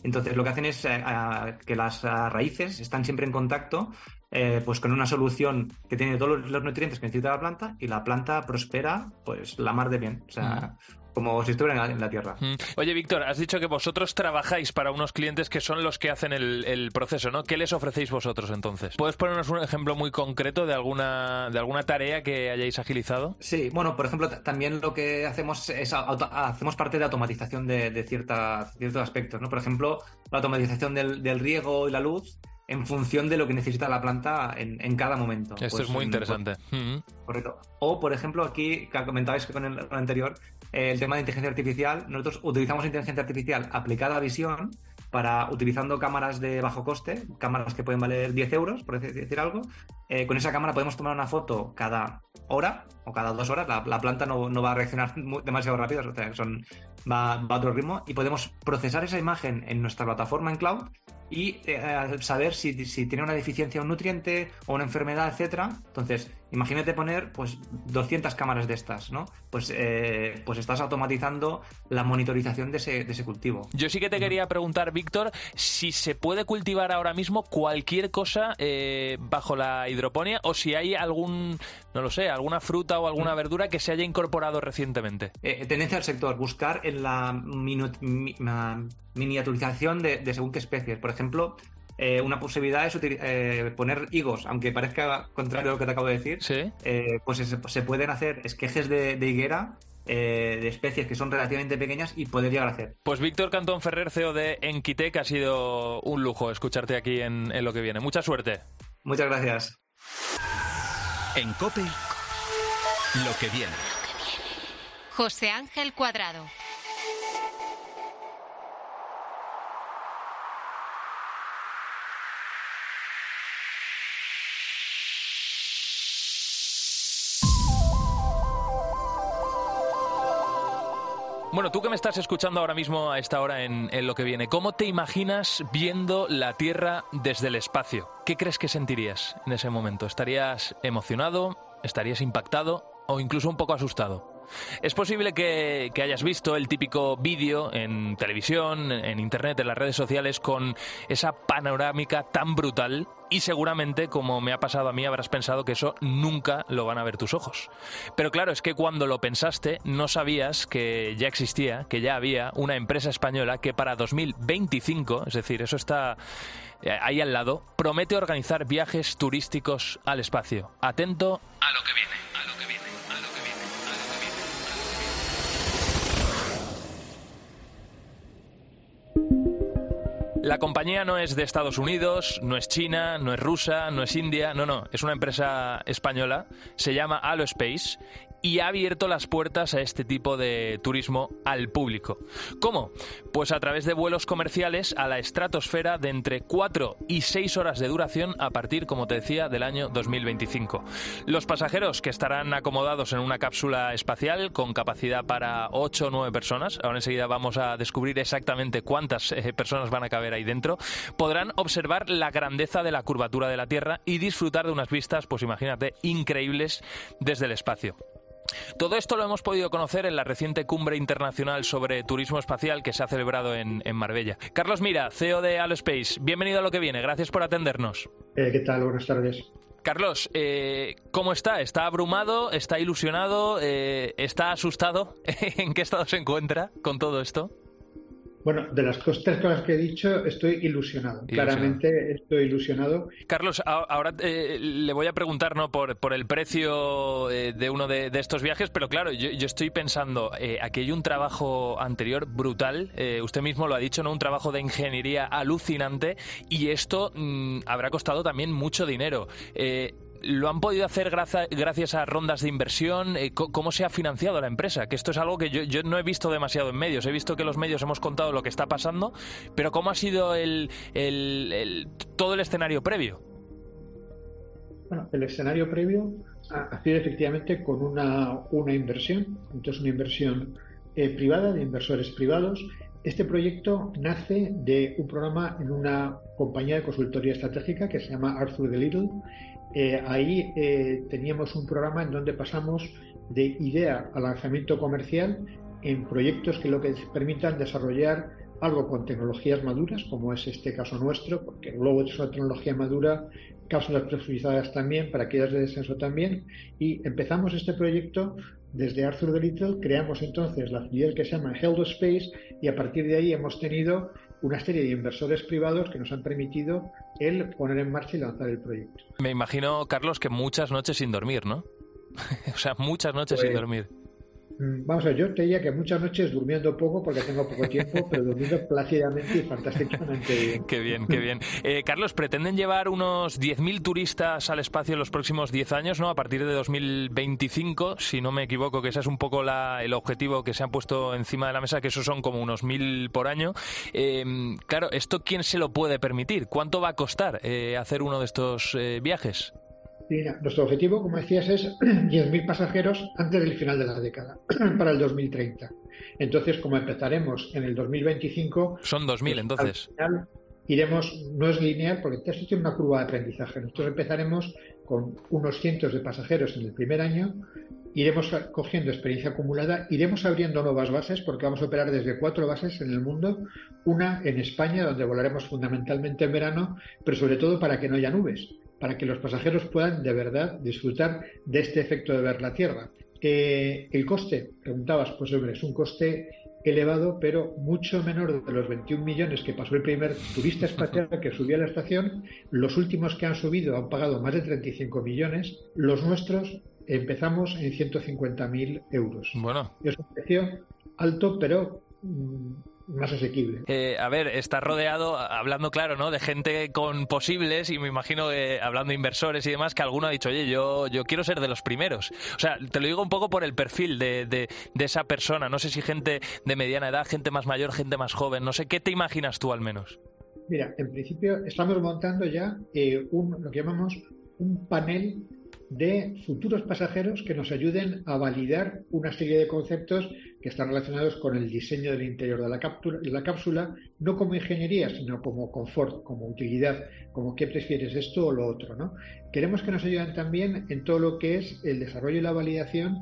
[SPEAKER 9] Entonces lo que hacen es eh, que las raíces están siempre en contacto eh, pues con una solución que tiene todos los nutrientes que necesita la planta y la planta prospera pues la mar de bien. O sea, mm. como si estuviera en la, en la tierra.
[SPEAKER 5] Mm. Oye, Víctor, has dicho que vosotros trabajáis para unos clientes que son los que hacen el, el, proceso, ¿no? ¿Qué les ofrecéis vosotros entonces? ¿Puedes ponernos un ejemplo muy concreto de alguna, de alguna tarea que hayáis agilizado?
[SPEAKER 9] Sí, bueno, por ejemplo, también lo que hacemos es auto, hacemos parte de automatización de, de cierta, ciertos aspectos, ¿no? Por ejemplo, la automatización del, del riego y la luz en función de lo que necesita la planta en, en cada momento.
[SPEAKER 5] Esto pues, es muy interesante.
[SPEAKER 9] Pues, mm -hmm. Correcto. O, por ejemplo, aquí, que comentabais con el, con el anterior, eh, el tema de inteligencia artificial. Nosotros utilizamos inteligencia artificial aplicada a visión para, utilizando cámaras de bajo coste, cámaras que pueden valer 10 euros, por decir algo. Eh, con esa cámara podemos tomar una foto cada hora o cada dos horas. La, la planta no, va a reaccionar demasiado rápido, o sea, son, va, va a otro ritmo. Y podemos procesar esa imagen en nuestra plataforma en cloud y eh, saber si, si, tiene una deficiencia un nutriente o una enfermedad, etcétera. Entonces, imagínate poner pues 200 cámaras de estas, ¿no? Pues, eh, pues estás automatizando la monitorización de ese, de ese cultivo.
[SPEAKER 5] Yo sí que te quería preguntar, Víctor, si se puede cultivar ahora mismo cualquier cosa eh, bajo la hidroponía o si hay algún, no lo sé, alguna fruta o alguna verdura que se haya incorporado recientemente.
[SPEAKER 9] Eh, tendencia al sector, buscar en la mi, miniaturización de, de según qué especies. Por ejemplo, eh, una posibilidad es eh, poner higos, aunque parezca contrario a lo que te acabo de decir.
[SPEAKER 5] ¿Sí?
[SPEAKER 9] Eh, pues se, se, pueden hacer esquejes de, de higuera de especies que son relativamente pequeñas y poder llegar a hacer.
[SPEAKER 5] Pues Víctor Cantón Ferrer, CEO de Enquitec, ha sido un lujo escucharte aquí en, en lo que viene. Mucha suerte.
[SPEAKER 9] Muchas gracias.
[SPEAKER 3] En COPE, lo que viene.
[SPEAKER 4] José Ángel Cuadrado.
[SPEAKER 5] Bueno, tú que me estás escuchando ahora mismo a esta hora en, en, lo que viene, ¿cómo te imaginas viendo la Tierra desde el espacio? ¿Qué crees que sentirías en ese momento? ¿Estarías emocionado? ¿Estarías impactado? ¿O incluso un poco asustado? Es posible que, hayas visto el típico vídeo en televisión, en internet, en las redes sociales con esa panorámica tan brutal y seguramente, como me ha pasado a mí, habrás pensado que eso nunca lo van a ver tus ojos. Pero claro, es que cuando lo pensaste no sabías que ya existía, que ya había una empresa española que para 2025, es decir, eso está ahí al lado, promete organizar viajes turísticos al espacio. Atento. A lo que viene. La compañía no es de Estados Unidos, no es China, no es rusa, no es India, no, no, es una empresa española, se llama Alospace y ha abierto las puertas a este tipo de turismo al público. ¿Cómo? Pues a través de vuelos comerciales a la estratosfera de entre 4 y 6 horas de duración a partir, como te decía, del año 2025. Los pasajeros que estarán acomodados en una cápsula espacial con capacidad para 8 o 9 personas, ahora enseguida vamos a descubrir exactamente cuántas eh, personas van a caber ahí dentro, podrán observar la grandeza de la curvatura de la Tierra y disfrutar de unas vistas, pues imagínate, increíbles desde el espacio. Todo esto lo hemos podido conocer en la reciente cumbre internacional sobre turismo espacial que se ha celebrado en, Marbella. Carlos Mira, CEO de Alospace, bienvenido a lo que viene, gracias por atendernos.
[SPEAKER 10] Eh, ¿Qué tal? Buenas tardes.
[SPEAKER 5] Carlos, eh, ¿cómo está? ¿Está abrumado? ¿Está ilusionado? Eh, ¿Está asustado? <laughs> ¿En qué estado se encuentra con todo esto?
[SPEAKER 10] Bueno, de las tres cosas que he dicho, estoy ilusionado. Claramente estoy ilusionado.
[SPEAKER 5] Carlos, ahora eh, le voy a preguntar ¿no? por, por el precio eh, de uno de, estos viajes, pero claro, yo, estoy pensando, eh, aquí hay un trabajo anterior brutal, usted mismo lo ha dicho, ¿no? un trabajo de ingeniería alucinante y esto mm, habrá costado también mucho dinero. ¿Lo han podido hacer gracias a rondas de inversión? Eh, ¿Cómo se ha financiado la empresa? Que esto es algo que yo, no he visto demasiado en medios. He visto que los medios hemos contado lo que está pasando, pero ¿cómo ha sido el, todo el escenario previo?
[SPEAKER 10] Bueno, el escenario previo ha sido efectivamente con una, inversión, entonces una inversión eh, privada, de inversores privados. Este proyecto nace de un programa en una compañía de consultoría estratégica que se llama Arthur de Little eh, ahí eh, teníamos un programa en donde pasamos de idea a lanzamiento comercial en proyectos que lo que permitan desarrollar algo con tecnologías maduras, como es este caso nuestro, porque el globo es una tecnología madura, cápsulas presurizadas también, para paracaídas de descenso también, y empezamos este proyecto desde Arthur de Little, creamos entonces la filial que se llama Heldo Space y a partir de ahí hemos tenido una serie de inversores privados que nos han permitido el poner en marcha y lanzar el proyecto.
[SPEAKER 5] Me imagino, Carlos, que muchas noches sin dormir, ¿no? <laughs> o sea, muchas noches sin pues, dormir.
[SPEAKER 10] Mm, vamos a ver, yo te diría que muchas noches durmiendo poco porque tengo poco tiempo, pero durmiendo plácidamente y fantásticamente bien.
[SPEAKER 5] Qué bien, qué bien. Eh, Carlos, pretenden llevar unos 10.000 turistas al espacio en los próximos 10 años, ¿no? A partir de 2025, si no me equivoco, que ese es un poco el objetivo que se han puesto encima de la mesa, que esos son como unos 1.000 por año. Em, claro, ¿esto quién se lo puede permitir? ¿Cuánto va a costar eh, hacer uno de estos eh,
[SPEAKER 10] nuestro objetivo, como decías, es <clears throat> 10.000 pasajeros antes del final de la década, <clears throat> para el 2030. Entonces, como empezaremos en el 2025...
[SPEAKER 5] Son 2.000 pues, entonces.
[SPEAKER 10] iremos, no es lineal, porque esto tiene una curva de aprendizaje. Nosotros empezaremos con unos cientos de pasajeros en el primer año, iremos cogiendo experiencia acumulada, iremos abriendo nuevas bases, porque vamos a operar desde cuatro bases en el mundo, una en España, donde volaremos fundamentalmente en verano, pero sobre todo para que no haya nubes para que los pasajeros puedan de verdad disfrutar de este efecto de ver la Tierra. Eh, el coste, preguntabas, pues hombre, es un coste elevado, pero mucho menor de los 21 millones que pasó el primer turista espacial que subió a la estación. Los últimos que han subido han pagado más de 35 millones. Los nuestros empezamos en 150.000 euros.
[SPEAKER 5] Bueno.
[SPEAKER 10] Es un precio alto, pero mm, más asequible.
[SPEAKER 5] Eh, a ver, está rodeado, hablando claro, ¿no? De gente con posibles y me imagino que hablando de inversores y demás, que alguno ha dicho, oye, yo, yo quiero ser de los primeros. O sea, te lo digo un poco por el perfil de, de, esa persona. No sé si gente de mediana edad, gente más mayor, gente más joven. No sé, ¿qué te imaginas tú al menos?
[SPEAKER 10] Mira, en principio estamos montando ya eh, un, lo que llamamos un panel de futuros pasajeros que nos ayuden a validar una serie de conceptos que están relacionados con el diseño del interior de la, cápsula, la cápsula, no como ingeniería, sino como confort, como utilidad, como qué prefieres esto o lo otro. Queremos que nos ayuden también en todo lo que es el desarrollo y la validación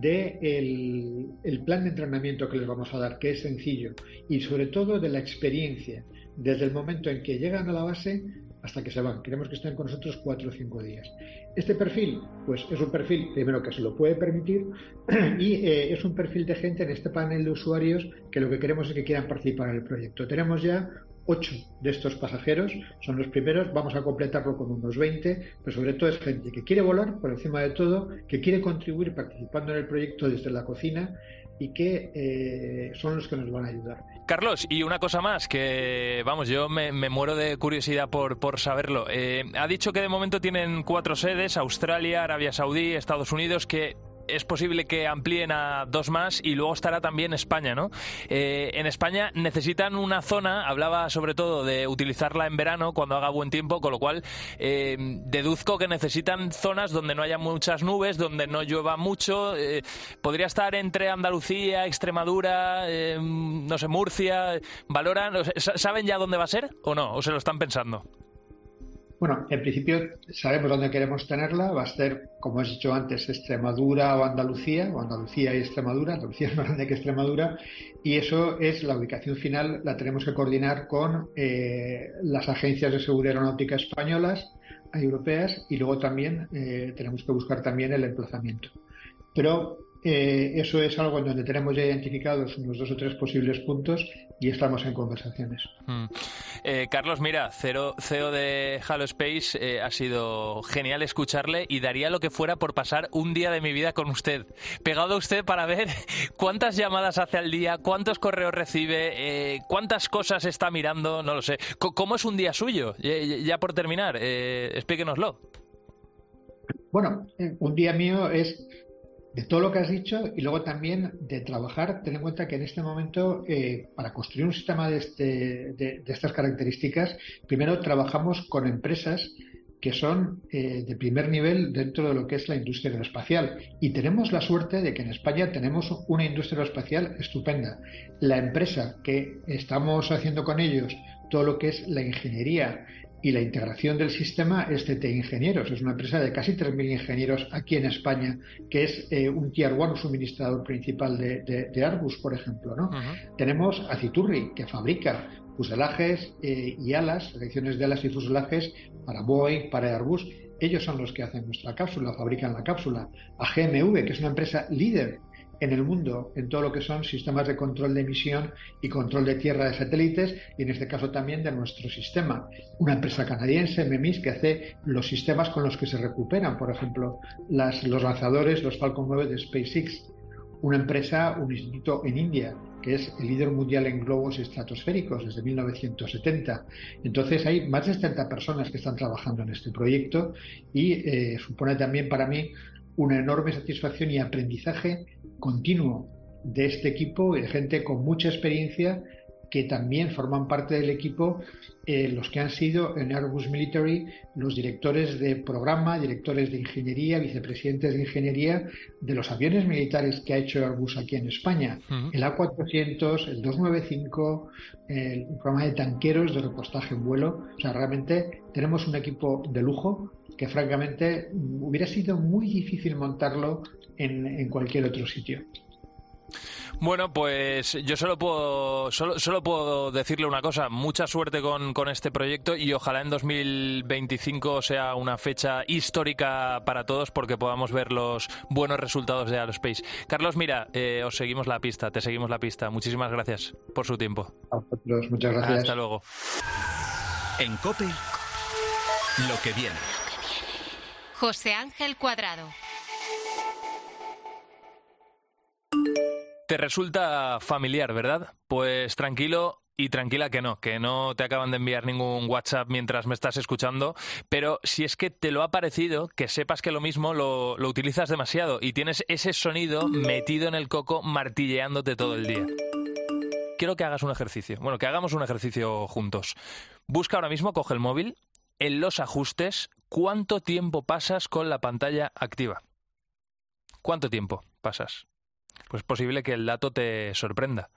[SPEAKER 10] del de el plan de entrenamiento que les vamos a dar, que es sencillo, y sobre todo de la experiencia, desde el momento en que llegan a la base hasta que se van. Queremos que estén con nosotros cuatro o cinco días. Este perfil, pues es un perfil, primero, que se lo puede permitir <clears throat> y eh, es un perfil de gente en este panel de usuarios que lo que queremos es que quieran participar en el proyecto. Tenemos ya ocho de estos pasajeros, son los primeros, vamos a completarlo con unos 20, pero sobre todo es gente que quiere volar por encima de todo, que quiere contribuir participando en el proyecto desde la cocina y que eh, son los que nos van a ayudar.
[SPEAKER 5] Carlos, y una cosa más, que vamos, yo me, muero de curiosidad por, por saberlo. Eh, ha dicho que de momento tienen cuatro sedes, Australia, Arabia Saudí, Estados Unidos, que es posible que amplíen a dos más y luego estará también España, ¿no? Eh, en España necesitan una zona, hablaba sobre todo de utilizarla en verano cuando haga buen tiempo, con lo cual eh, deduzco que necesitan zonas donde no haya muchas nubes, donde no llueva mucho. podría estar entre Andalucía, Extremadura, no sé, Murcia. ¿Valoran? ¿Saben ya dónde va a ser o no? ¿O se lo están pensando?
[SPEAKER 10] Bueno, en principio sabemos dónde queremos tenerla. Va a ser, como he dicho antes, Extremadura o Andalucía, o Andalucía y Extremadura. Andalucía es más grande que Extremadura. Y eso es la ubicación final, la tenemos que coordinar con eh, las agencias de seguridad aeronáutica españolas, europeas, y luego también eh, tenemos que buscar también el emplazamiento. Pero eh, eso es algo en donde tenemos ya identificados unos dos o tres posibles puntos y estamos en conversaciones.
[SPEAKER 5] Hmm. Eh, Carlos, mira, CEO de Halo Space, eh, ha sido genial escucharle y daría lo que fuera por pasar un día de mi vida con usted. Pegado a usted para ver <laughs> cuántas llamadas hace al día, cuántos correos recibe, cuántas cosas está mirando, no lo sé. ¿Cómo es un día suyo? Ya por terminar, explíquenoslo.
[SPEAKER 10] Bueno, un día mío es de todo lo que has dicho y luego también de trabajar, ten en cuenta que en este momento, eh, para construir un sistema de, este, de, estas características, primero trabajamos con empresas que son eh, de primer nivel dentro de lo que es la industria aeroespacial. Y tenemos la suerte de que en España tenemos una industria aeroespacial estupenda. La empresa que estamos haciendo con ellos, todo lo que es la ingeniería, y la integración del sistema es de Ingenieros. Es una empresa de casi 3.000 ingenieros aquí en España, que es eh, un Tier 1 suministrador principal de, Airbus, por ejemplo. ¿no? Tenemos Aciturri, que fabrica fuselajes eh, y alas, selecciones de alas y fuselajes para Boeing, para Airbus. Ellos son los que hacen nuestra cápsula, fabrican la cápsula. A GMV, que es una empresa líder en el mundo en todo lo que son sistemas de control de emisión y control de tierra de satélites y en este caso también de nuestro sistema. Una empresa canadiense, MEMIS, que hace los sistemas con los que se recuperan, por ejemplo, los lanzadores, los Falcon 9 de SpaceX. Una empresa, un instituto en India, que es el líder mundial en globos estratosféricos desde 1970. Entonces hay más de 70 personas que están trabajando en este proyecto y eh, supone también para mí una enorme satisfacción y aprendizaje continuo de este equipo, de gente con mucha experiencia que también forman parte del equipo eh, los que han sido en Airbus Military los directores de programa, directores de ingeniería, vicepresidentes de ingeniería de los aviones militares que ha hecho Airbus aquí en España. El A400, el 295, el programa de tanqueros de repostaje en vuelo. O sea, realmente tenemos un equipo de lujo que francamente hubiera sido muy difícil montarlo en, cualquier otro sitio.
[SPEAKER 5] Bueno, pues yo solo puedo, solo, solo puedo decirle una cosa. Mucha suerte con, con, este proyecto y ojalá en 2025 sea una fecha histórica para todos porque podamos ver los buenos resultados de Aerospace. Carlos, mira, eh, os seguimos la pista, te seguimos la pista. Muchísimas gracias por su tiempo.
[SPEAKER 10] A vosotros, muchas gracias.
[SPEAKER 5] Hasta luego.
[SPEAKER 3] En COPE, lo que viene.
[SPEAKER 4] José Ángel Cuadrado.
[SPEAKER 5] Te resulta familiar, ¿verdad? Pues tranquilo y tranquila que no, que no te acaban de enviar ningún WhatsApp mientras me estás escuchando, pero si es que te lo ha parecido, que sepas que lo mismo lo, utilizas demasiado y tienes ese sonido metido en el coco martilleándote todo el día. Quiero que hagas un ejercicio, bueno, que hagamos un ejercicio juntos. Busca ahora mismo, coge el móvil, en los ajustes, ¿cuánto tiempo pasas con la pantalla activa? ¿Cuánto tiempo pasas? Pues es posible que el dato te sorprenda.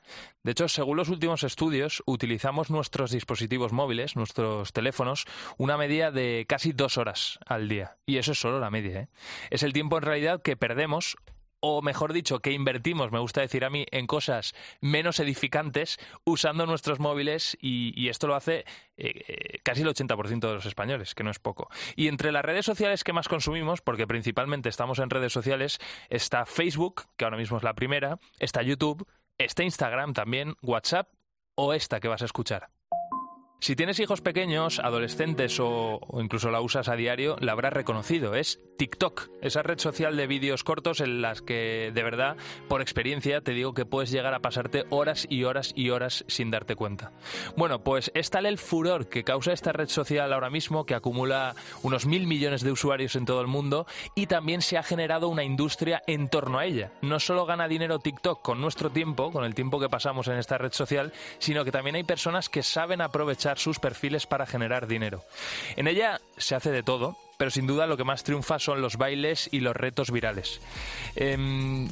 [SPEAKER 5] De hecho, según los últimos estudios, utilizamos nuestros dispositivos móviles, nuestros teléfonos, una media de casi dos horas al día. Y eso es solo la media. ¿eh? Es el tiempo en realidad que perdemos o mejor dicho, que invertimos, me gusta decir a mí, en cosas menos edificantes usando nuestros móviles y, esto lo hace eh, casi el 80% de los españoles, que no es poco. Y entre las redes sociales que más consumimos, porque principalmente estamos en redes sociales, está Facebook, que ahora mismo es la primera, está YouTube, está Instagram también, WhatsApp o esta que vas a escuchar. Si tienes hijos pequeños, adolescentes o, incluso la usas a diario, la habrás reconocido. Es TikTok, esa red social de vídeos cortos en las que, de verdad, por experiencia, te digo que puedes llegar a pasarte horas y horas y horas sin darte cuenta. Bueno, pues es tal el furor que causa esta red social ahora mismo, que acumula unos mil millones de usuarios en todo el mundo, y también se ha generado una industria en torno a ella. No solo gana dinero TikTok con nuestro tiempo, con el tiempo que pasamos en esta red social, sino que también hay personas que saben aprovechar sus perfiles para generar dinero. En ella se hace de todo, pero sin duda lo que más triunfa son los bailes y los retos virales. Eh,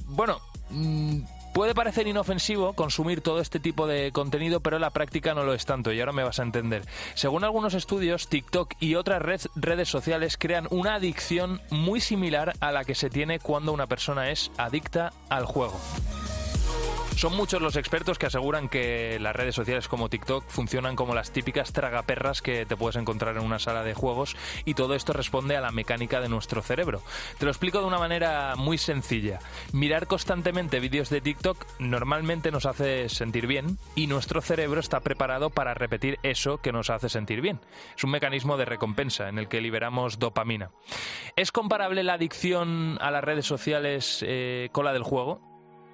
[SPEAKER 5] bueno, mmm, Puede parecer inofensivo consumir todo este tipo de contenido, pero la práctica no lo es tanto y ahora me vas a entender. Según algunos estudios, TikTok y otras red, redes sociales crean una adicción muy similar a la que se tiene cuando una persona es adicta al juego. Son muchos los expertos que aseguran que las redes sociales como TikTok funcionan como las típicas tragaperras que te puedes encontrar en una sala de juegos y todo esto responde a la mecánica de nuestro cerebro. Te lo explico de una manera muy sencilla. Mirar constantemente vídeos de TikTok normalmente nos hace sentir bien y nuestro cerebro está preparado para repetir eso que nos hace sentir bien. Es un mecanismo de recompensa en el que liberamos dopamina. ¿Es comparable la adicción a las redes sociales eh, con la del juego?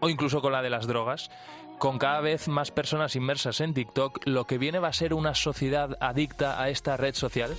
[SPEAKER 5] O incluso con la de las drogas. Con cada vez más personas inmersas en TikTok, lo que viene va a ser una sociedad adicta a esta red social.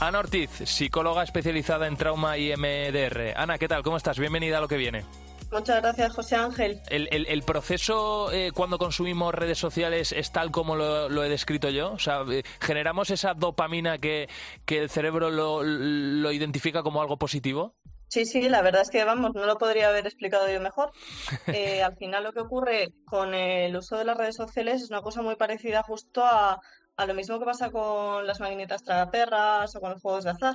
[SPEAKER 5] Ana Ortiz, psicóloga especializada en trauma y MDR. Ana, ¿qué tal? ¿Cómo estás? Bienvenida a lo que viene.
[SPEAKER 11] Muchas gracias, José Ángel.
[SPEAKER 5] ¿El, el, el proceso eh, cuando consumimos redes sociales es tal como lo, lo, he descrito yo? O sea, eh, ¿generamos esa dopamina que, que el cerebro lo, lo identifica como algo positivo?
[SPEAKER 11] Sí, sí, la verdad es que, vamos, no lo podría haber explicado yo mejor. <laughs> Eh, al final lo que ocurre con el uso de las redes sociales es una cosa muy parecida justo a, a lo mismo que pasa con las magnetas tragaperras o con los juegos de azar,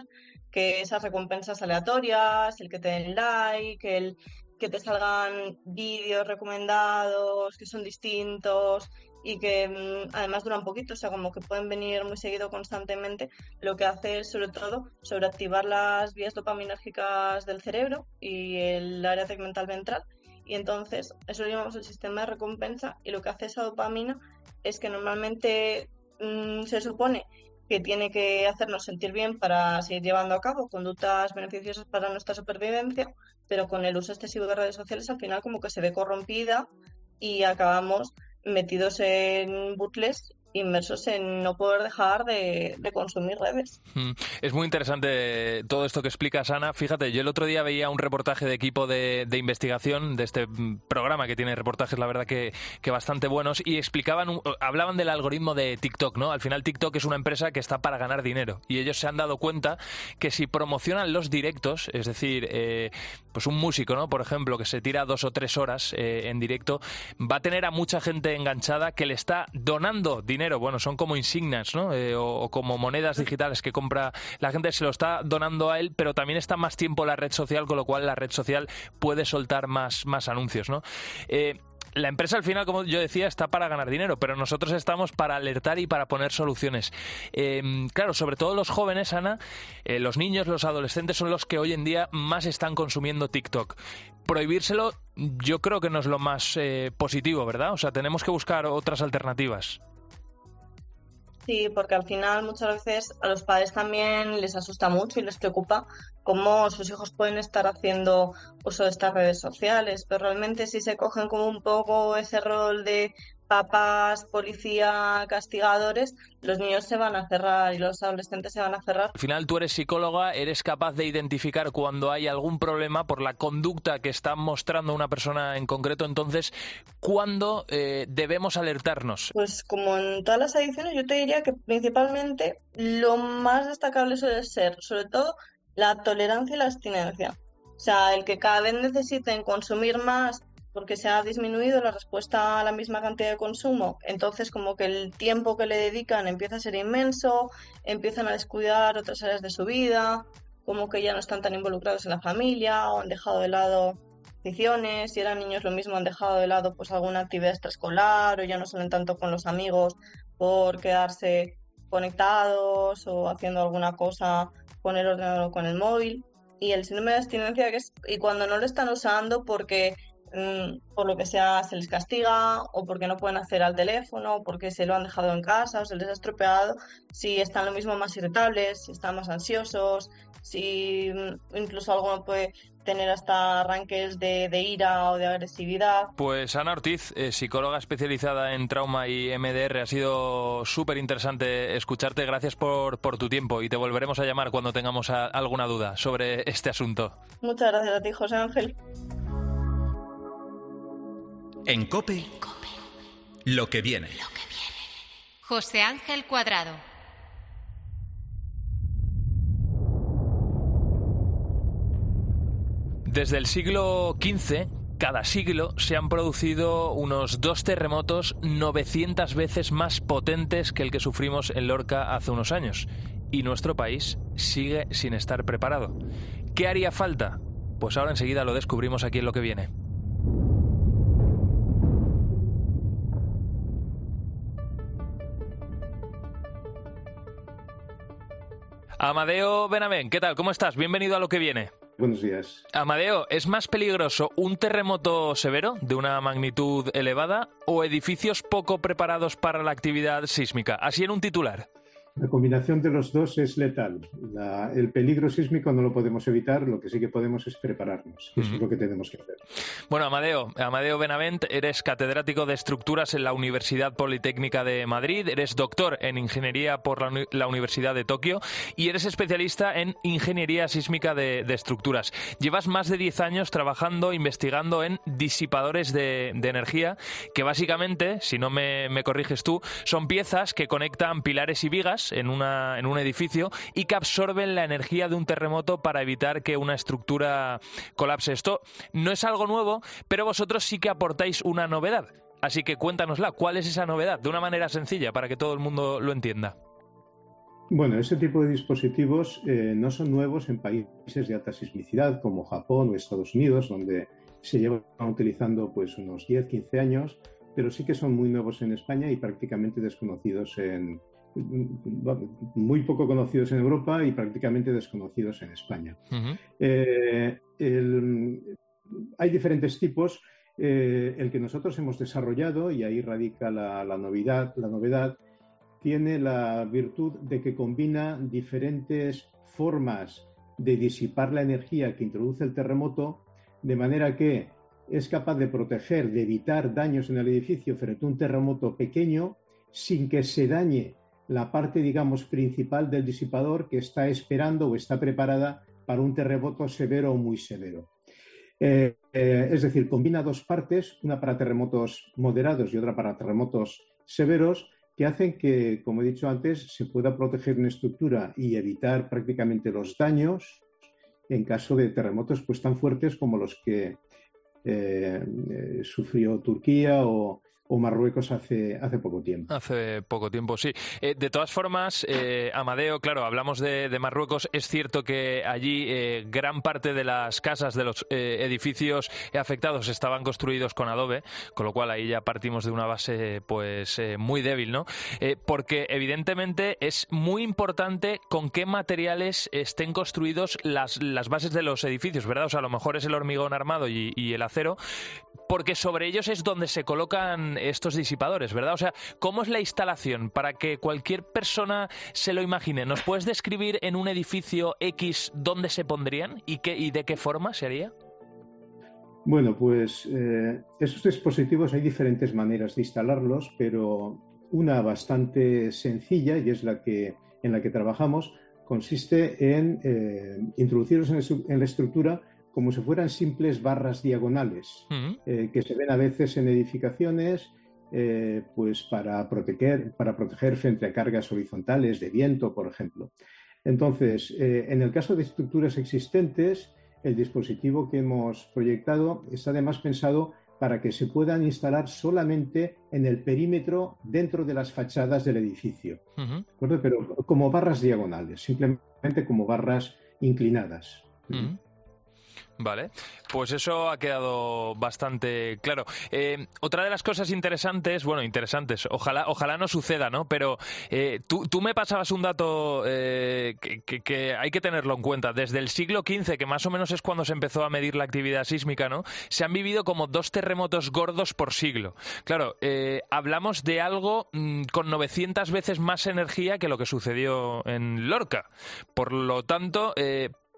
[SPEAKER 11] que esas recompensas aleatorias, el que te den like, el que te salgan vídeos recomendados que son distintos y que mm, además duran poquito, o sea, como que pueden venir muy seguido constantemente, lo que hace es sobre todo sobreactivar las vías dopaminérgicas del cerebro y el área segmental ventral. Y entonces eso lo llamamos el sistema de recompensa y lo que hace esa dopamina es que normalmente mmm, se supone que tiene que hacernos sentir bien para seguir llevando a cabo conductas beneficiosas para nuestra supervivencia, pero con el uso excesivo de redes sociales al final como que se ve corrompida y acabamos metidos en bucles inmersos en no poder dejar de, consumir redes.
[SPEAKER 5] Hmm. Es muy interesante todo esto que explicas, Ana. Fíjate, yo el otro día veía un reportaje de equipo de, investigación de este programa que tiene reportajes, la verdad, que, que, bastante buenos y explicaban, hablaban del algoritmo de TikTok, ¿no? Al final TikTok es una empresa que está para ganar dinero y ellos se han dado cuenta que si promocionan los directos, es decir, eh, pues un músico, ¿no? Por ejemplo, que se tira dos o tres horas eh, en directo, va a tener a mucha gente enganchada que le está donando dinero bueno, son como insignias, ¿no? Eh, o, como monedas digitales que compra la gente, se lo está donando a él, pero también está más tiempo la red social, con lo cual la red social puede soltar más, más anuncios, ¿no? Eh, la empresa al final, como yo decía, está para ganar dinero, pero nosotros estamos para alertar y para poner soluciones. Eh, claro, sobre todo los jóvenes, Ana, eh, los niños, los adolescentes son los que hoy en día más están consumiendo TikTok. Prohibírselo yo creo que no es lo más positivo, ¿verdad? O sea, tenemos que buscar otras alternativas.
[SPEAKER 11] Sí, porque al final muchas veces a los padres también les asusta mucho y les preocupa cómo sus hijos pueden estar haciendo uso de estas redes sociales, pero realmente si se cogen como un poco ese rol de papás, policía, castigadores, los niños se van a cerrar y los adolescentes se van a cerrar.
[SPEAKER 5] Al final tú eres psicóloga, eres capaz de identificar cuando hay algún problema por la conducta que está mostrando una persona en concreto, entonces, ¿cuándo eh, debemos alertarnos?
[SPEAKER 11] Pues como en todas las adicciones, yo te diría que principalmente lo más destacable suele ser, sobre todo, la tolerancia y la abstinencia. O sea, el que cada vez necesiten consumir más porque se ha disminuido la respuesta a la misma cantidad de consumo, entonces como que el tiempo que le dedican empieza a ser inmenso, empiezan a descuidar otras áreas de su vida, como que ya no están tan involucrados en la familia o han dejado de lado aficiones, si eran niños lo mismo han dejado de lado pues alguna actividad extraescolar o ya no salen tanto con los amigos por quedarse conectados o haciendo alguna cosa con el ordenador o con el móvil. Y el síndrome de abstinencia que es y cuando no lo están usando porque por lo que sea se les castiga o porque no pueden acceder al teléfono, o porque se lo han dejado en casa o se les ha estropeado, si están lo mismo más irritables, si están más ansiosos, si mm, incluso alguno puede tener hasta arranques de, ira o de agresividad.
[SPEAKER 5] Pues Ana Ortiz, eh, psicóloga especializada en trauma y MDR, ha sido súper interesante escucharte. Gracias por, por, tu tiempo y te volveremos a llamar cuando tengamos alguna duda sobre este asunto.
[SPEAKER 11] Muchas gracias a ti, José Ángel.
[SPEAKER 3] En COPE, lo que viene.
[SPEAKER 4] Lo que viene. José Ángel Cuadrado.
[SPEAKER 5] Desde el siglo XV, cada siglo se han producido unos dos terremotos 900 veces más potentes que el que sufrimos en Lorca hace unos años. Y nuestro país sigue sin estar preparado. ¿Qué haría falta? Pues ahora enseguida lo descubrimos aquí en lo que viene. Amadeo Benavén, ¿qué tal? ¿Cómo estás? Bienvenido a lo que viene.
[SPEAKER 12] Buenos días.
[SPEAKER 5] Amadeo, ¿es más peligroso un terremoto severo de una magnitud elevada o edificios poco preparados para la actividad sísmica? Así en un titular.
[SPEAKER 12] La combinación de los dos es letal. el peligro sísmico no lo podemos evitar, lo que sí que podemos es prepararnos. Eso es lo que tenemos que hacer.
[SPEAKER 5] Bueno, Amadeo, Amadeo Benavent, eres catedrático de estructuras en la Universidad Politécnica de Madrid, eres doctor en ingeniería por la, Universidad de Tokio y eres especialista en ingeniería sísmica de, estructuras. Llevas más de 10 años trabajando, investigando en disipadores de, energía, que básicamente, si no me corriges tú, son piezas que conectan pilares y vigas en, una, en un edificio y que absorben la energía de un terremoto para evitar que una estructura colapse. Esto no es algo nuevo, pero vosotros sí que aportáis una novedad. Así que cuéntanosla, ¿cuál es esa novedad? De una manera sencilla para que todo el mundo lo entienda.
[SPEAKER 12] Bueno, ese tipo de dispositivos eh, no son nuevos en países de alta sismicidad como Japón o Estados Unidos, donde se llevan utilizando pues unos 10, 15 años, pero sí que son muy nuevos en España y prácticamente desconocidos en, muy poco conocidos en Europa y prácticamente desconocidos en España. Eh, hay diferentes tipos. Eh, el que nosotros hemos desarrollado, y ahí radica la, novedad, la novedad, tiene la virtud de que combina diferentes formas de disipar la energía que introduce el terremoto, de manera que es capaz de proteger, de evitar daños en el edificio frente a un terremoto pequeño sin que se dañe la parte, digamos, principal del disipador que está esperando o está preparada para un terremoto severo o muy severo. Eh, eh, es decir, combina dos partes, una para terremotos moderados y otra para terremotos severos, que hacen que, como he dicho antes, se pueda proteger una estructura y evitar prácticamente los daños en caso de terremotos pues, tan fuertes como los que eh, sufrió Turquía o, o Marruecos hace, hace poco tiempo.
[SPEAKER 5] Hace poco tiempo, sí. Eh, de todas formas, eh, Amadeo, claro, hablamos de, Marruecos. Es cierto que allí eh, gran parte de las casas, de los edificios afectados estaban construidos con adobe, con lo cual ahí ya partimos de una base pues muy débil, ¿no? porque evidentemente es muy importante con qué materiales estén construidos las, las bases de los edificios, ¿verdad? O sea, a lo mejor es el hormigón armado y, y el acero, porque sobre ellos es donde se colocan estos disipadores, ¿verdad? O sea, ¿cómo es la instalación para que cualquier persona se lo imagine? ¿Nos puedes describir en un edificio X dónde se pondrían y, qué, y de qué forma se haría?
[SPEAKER 12] Bueno, pues eh, esos dispositivos hay diferentes maneras de instalarlos, pero una bastante sencilla y es la que en la que trabajamos consiste en eh, introducirlos en la estructura como si fueran simples barras diagonales eh, que se ven a veces en edificaciones eh, pues para proteger, para proteger frente a cargas horizontales de viento, por ejemplo. Entonces, eh, en el caso de estructuras existentes, el dispositivo que hemos proyectado está además pensado para que se puedan instalar solamente en el perímetro dentro de las fachadas del edificio, pero como barras diagonales, simplemente como barras inclinadas.
[SPEAKER 5] Vale, pues eso ha quedado bastante claro. Eh, otra de las cosas interesantes, bueno, interesantes, ojalá, ojalá no suceda, ¿no? Pero eh, tú, tú, me pasabas un dato eh, que, hay que tenerlo en cuenta. Desde el siglo XV, que más o menos es cuando se empezó a medir la actividad sísmica, ¿no? Se han vivido como dos terremotos gordos por siglo. Claro, hablamos de algo mm, con 900 veces más energía que lo que sucedió en Lorca. Por lo tanto,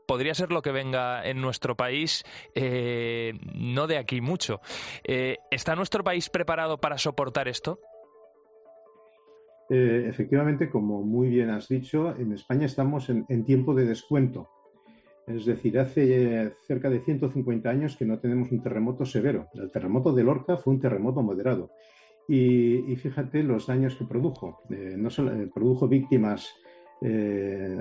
[SPEAKER 5] podría ser lo que venga en nuestro país, eh, no de aquí mucho. Eh, ¿Está nuestro país preparado para soportar esto?
[SPEAKER 12] Eh, efectivamente, como muy bien has dicho, en España estamos en, tiempo de descuento. Es decir, hace cerca de 150 años que no tenemos un terremoto severo. El terremoto de Lorca fue un terremoto moderado. Y, fíjate los daños que produjo. no solo, produjo víctimas eh,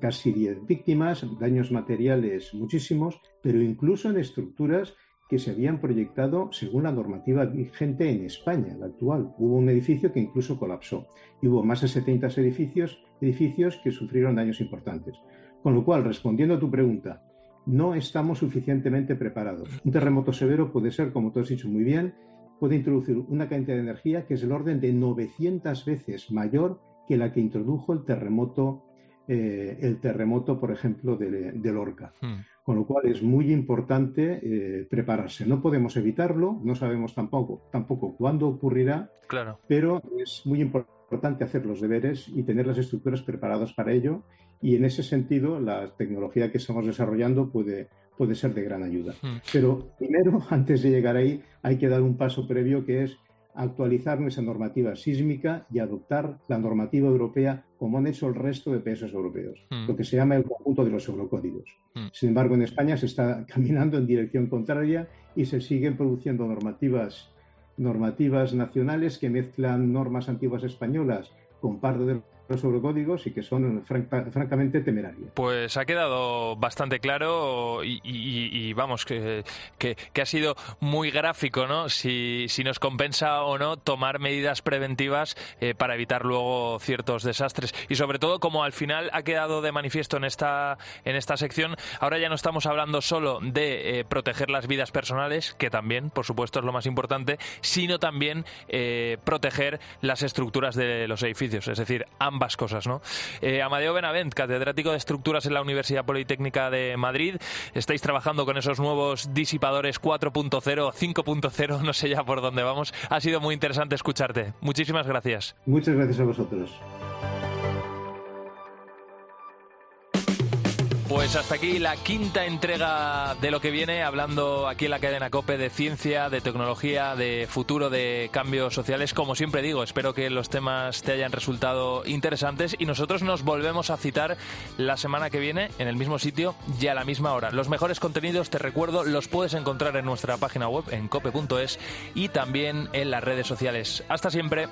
[SPEAKER 12] casi 10 víctimas, daños materiales muchísimos, pero incluso en estructuras que se habían proyectado según la normativa vigente en España, la actual. Hubo un edificio que incluso colapsó y hubo más de 70 edificios, edificios que sufrieron daños importantes. Con lo cual, respondiendo a tu pregunta, no estamos suficientemente preparados. Un terremoto severo puede ser, como tú has dicho muy bien, puede introducir una cantidad de energía que es el orden de 900 veces mayor que la que introdujo el terremoto, eh, el terremoto, por ejemplo, de, Lorca. Hmm. Con lo cual es muy importante eh, prepararse. No podemos evitarlo, no sabemos tampoco, tampoco cuándo ocurrirá,
[SPEAKER 5] claro.
[SPEAKER 12] pero es muy importante hacer los deberes y tener las estructuras preparadas para ello. Y en ese sentido, la tecnología que estamos desarrollando puede, puede ser de gran ayuda. Hmm. Pero primero, <laughs> antes de llegar ahí, hay que dar un paso previo que es actualizar nuestra normativa sísmica y adoptar la normativa europea como han hecho el resto de países europeos, hmm. lo que se llama el conjunto de los eurocódigos. Hmm. Sin embargo, en España se está <laughs> caminando en dirección contraria y se siguen produciendo normativas, normativas nacionales que mezclan normas antiguas españolas con parte de los eurocódigos y que son francamente temerarios.
[SPEAKER 5] Pues ha quedado bastante claro y, vamos, que, que, ha sido muy gráfico, ¿no? Si, si, nos compensa o no tomar medidas preventivas eh, para evitar luego ciertos desastres. Y sobre todo, como al final ha quedado de manifiesto en esta, en esta sección, ahora ya no estamos hablando solo de eh, proteger las vidas personales, que también, por supuesto, es lo más importante, sino también eh, proteger las estructuras de los edificios, es decir, cosas, ¿no? Eh, Amadeo Benavent, catedrático de estructuras en la Universidad Politécnica de Madrid, estáis trabajando con esos nuevos disipadores 4.0, 5.0, no sé ya por dónde vamos. Ha sido muy interesante escucharte. Muchísimas gracias.
[SPEAKER 12] Muchas gracias a vosotros.
[SPEAKER 5] Pues hasta aquí la quinta entrega de lo que viene, hablando aquí en la cadena COPE de ciencia, de tecnología, de futuro, de cambios sociales. Como siempre digo, espero que los temas te hayan resultado interesantes y nosotros nos volvemos a citar la semana que viene en el mismo sitio y a la misma hora. Los mejores contenidos, te recuerdo, los puedes encontrar en nuestra página web en cope.es y también en las redes sociales. Hasta siempre.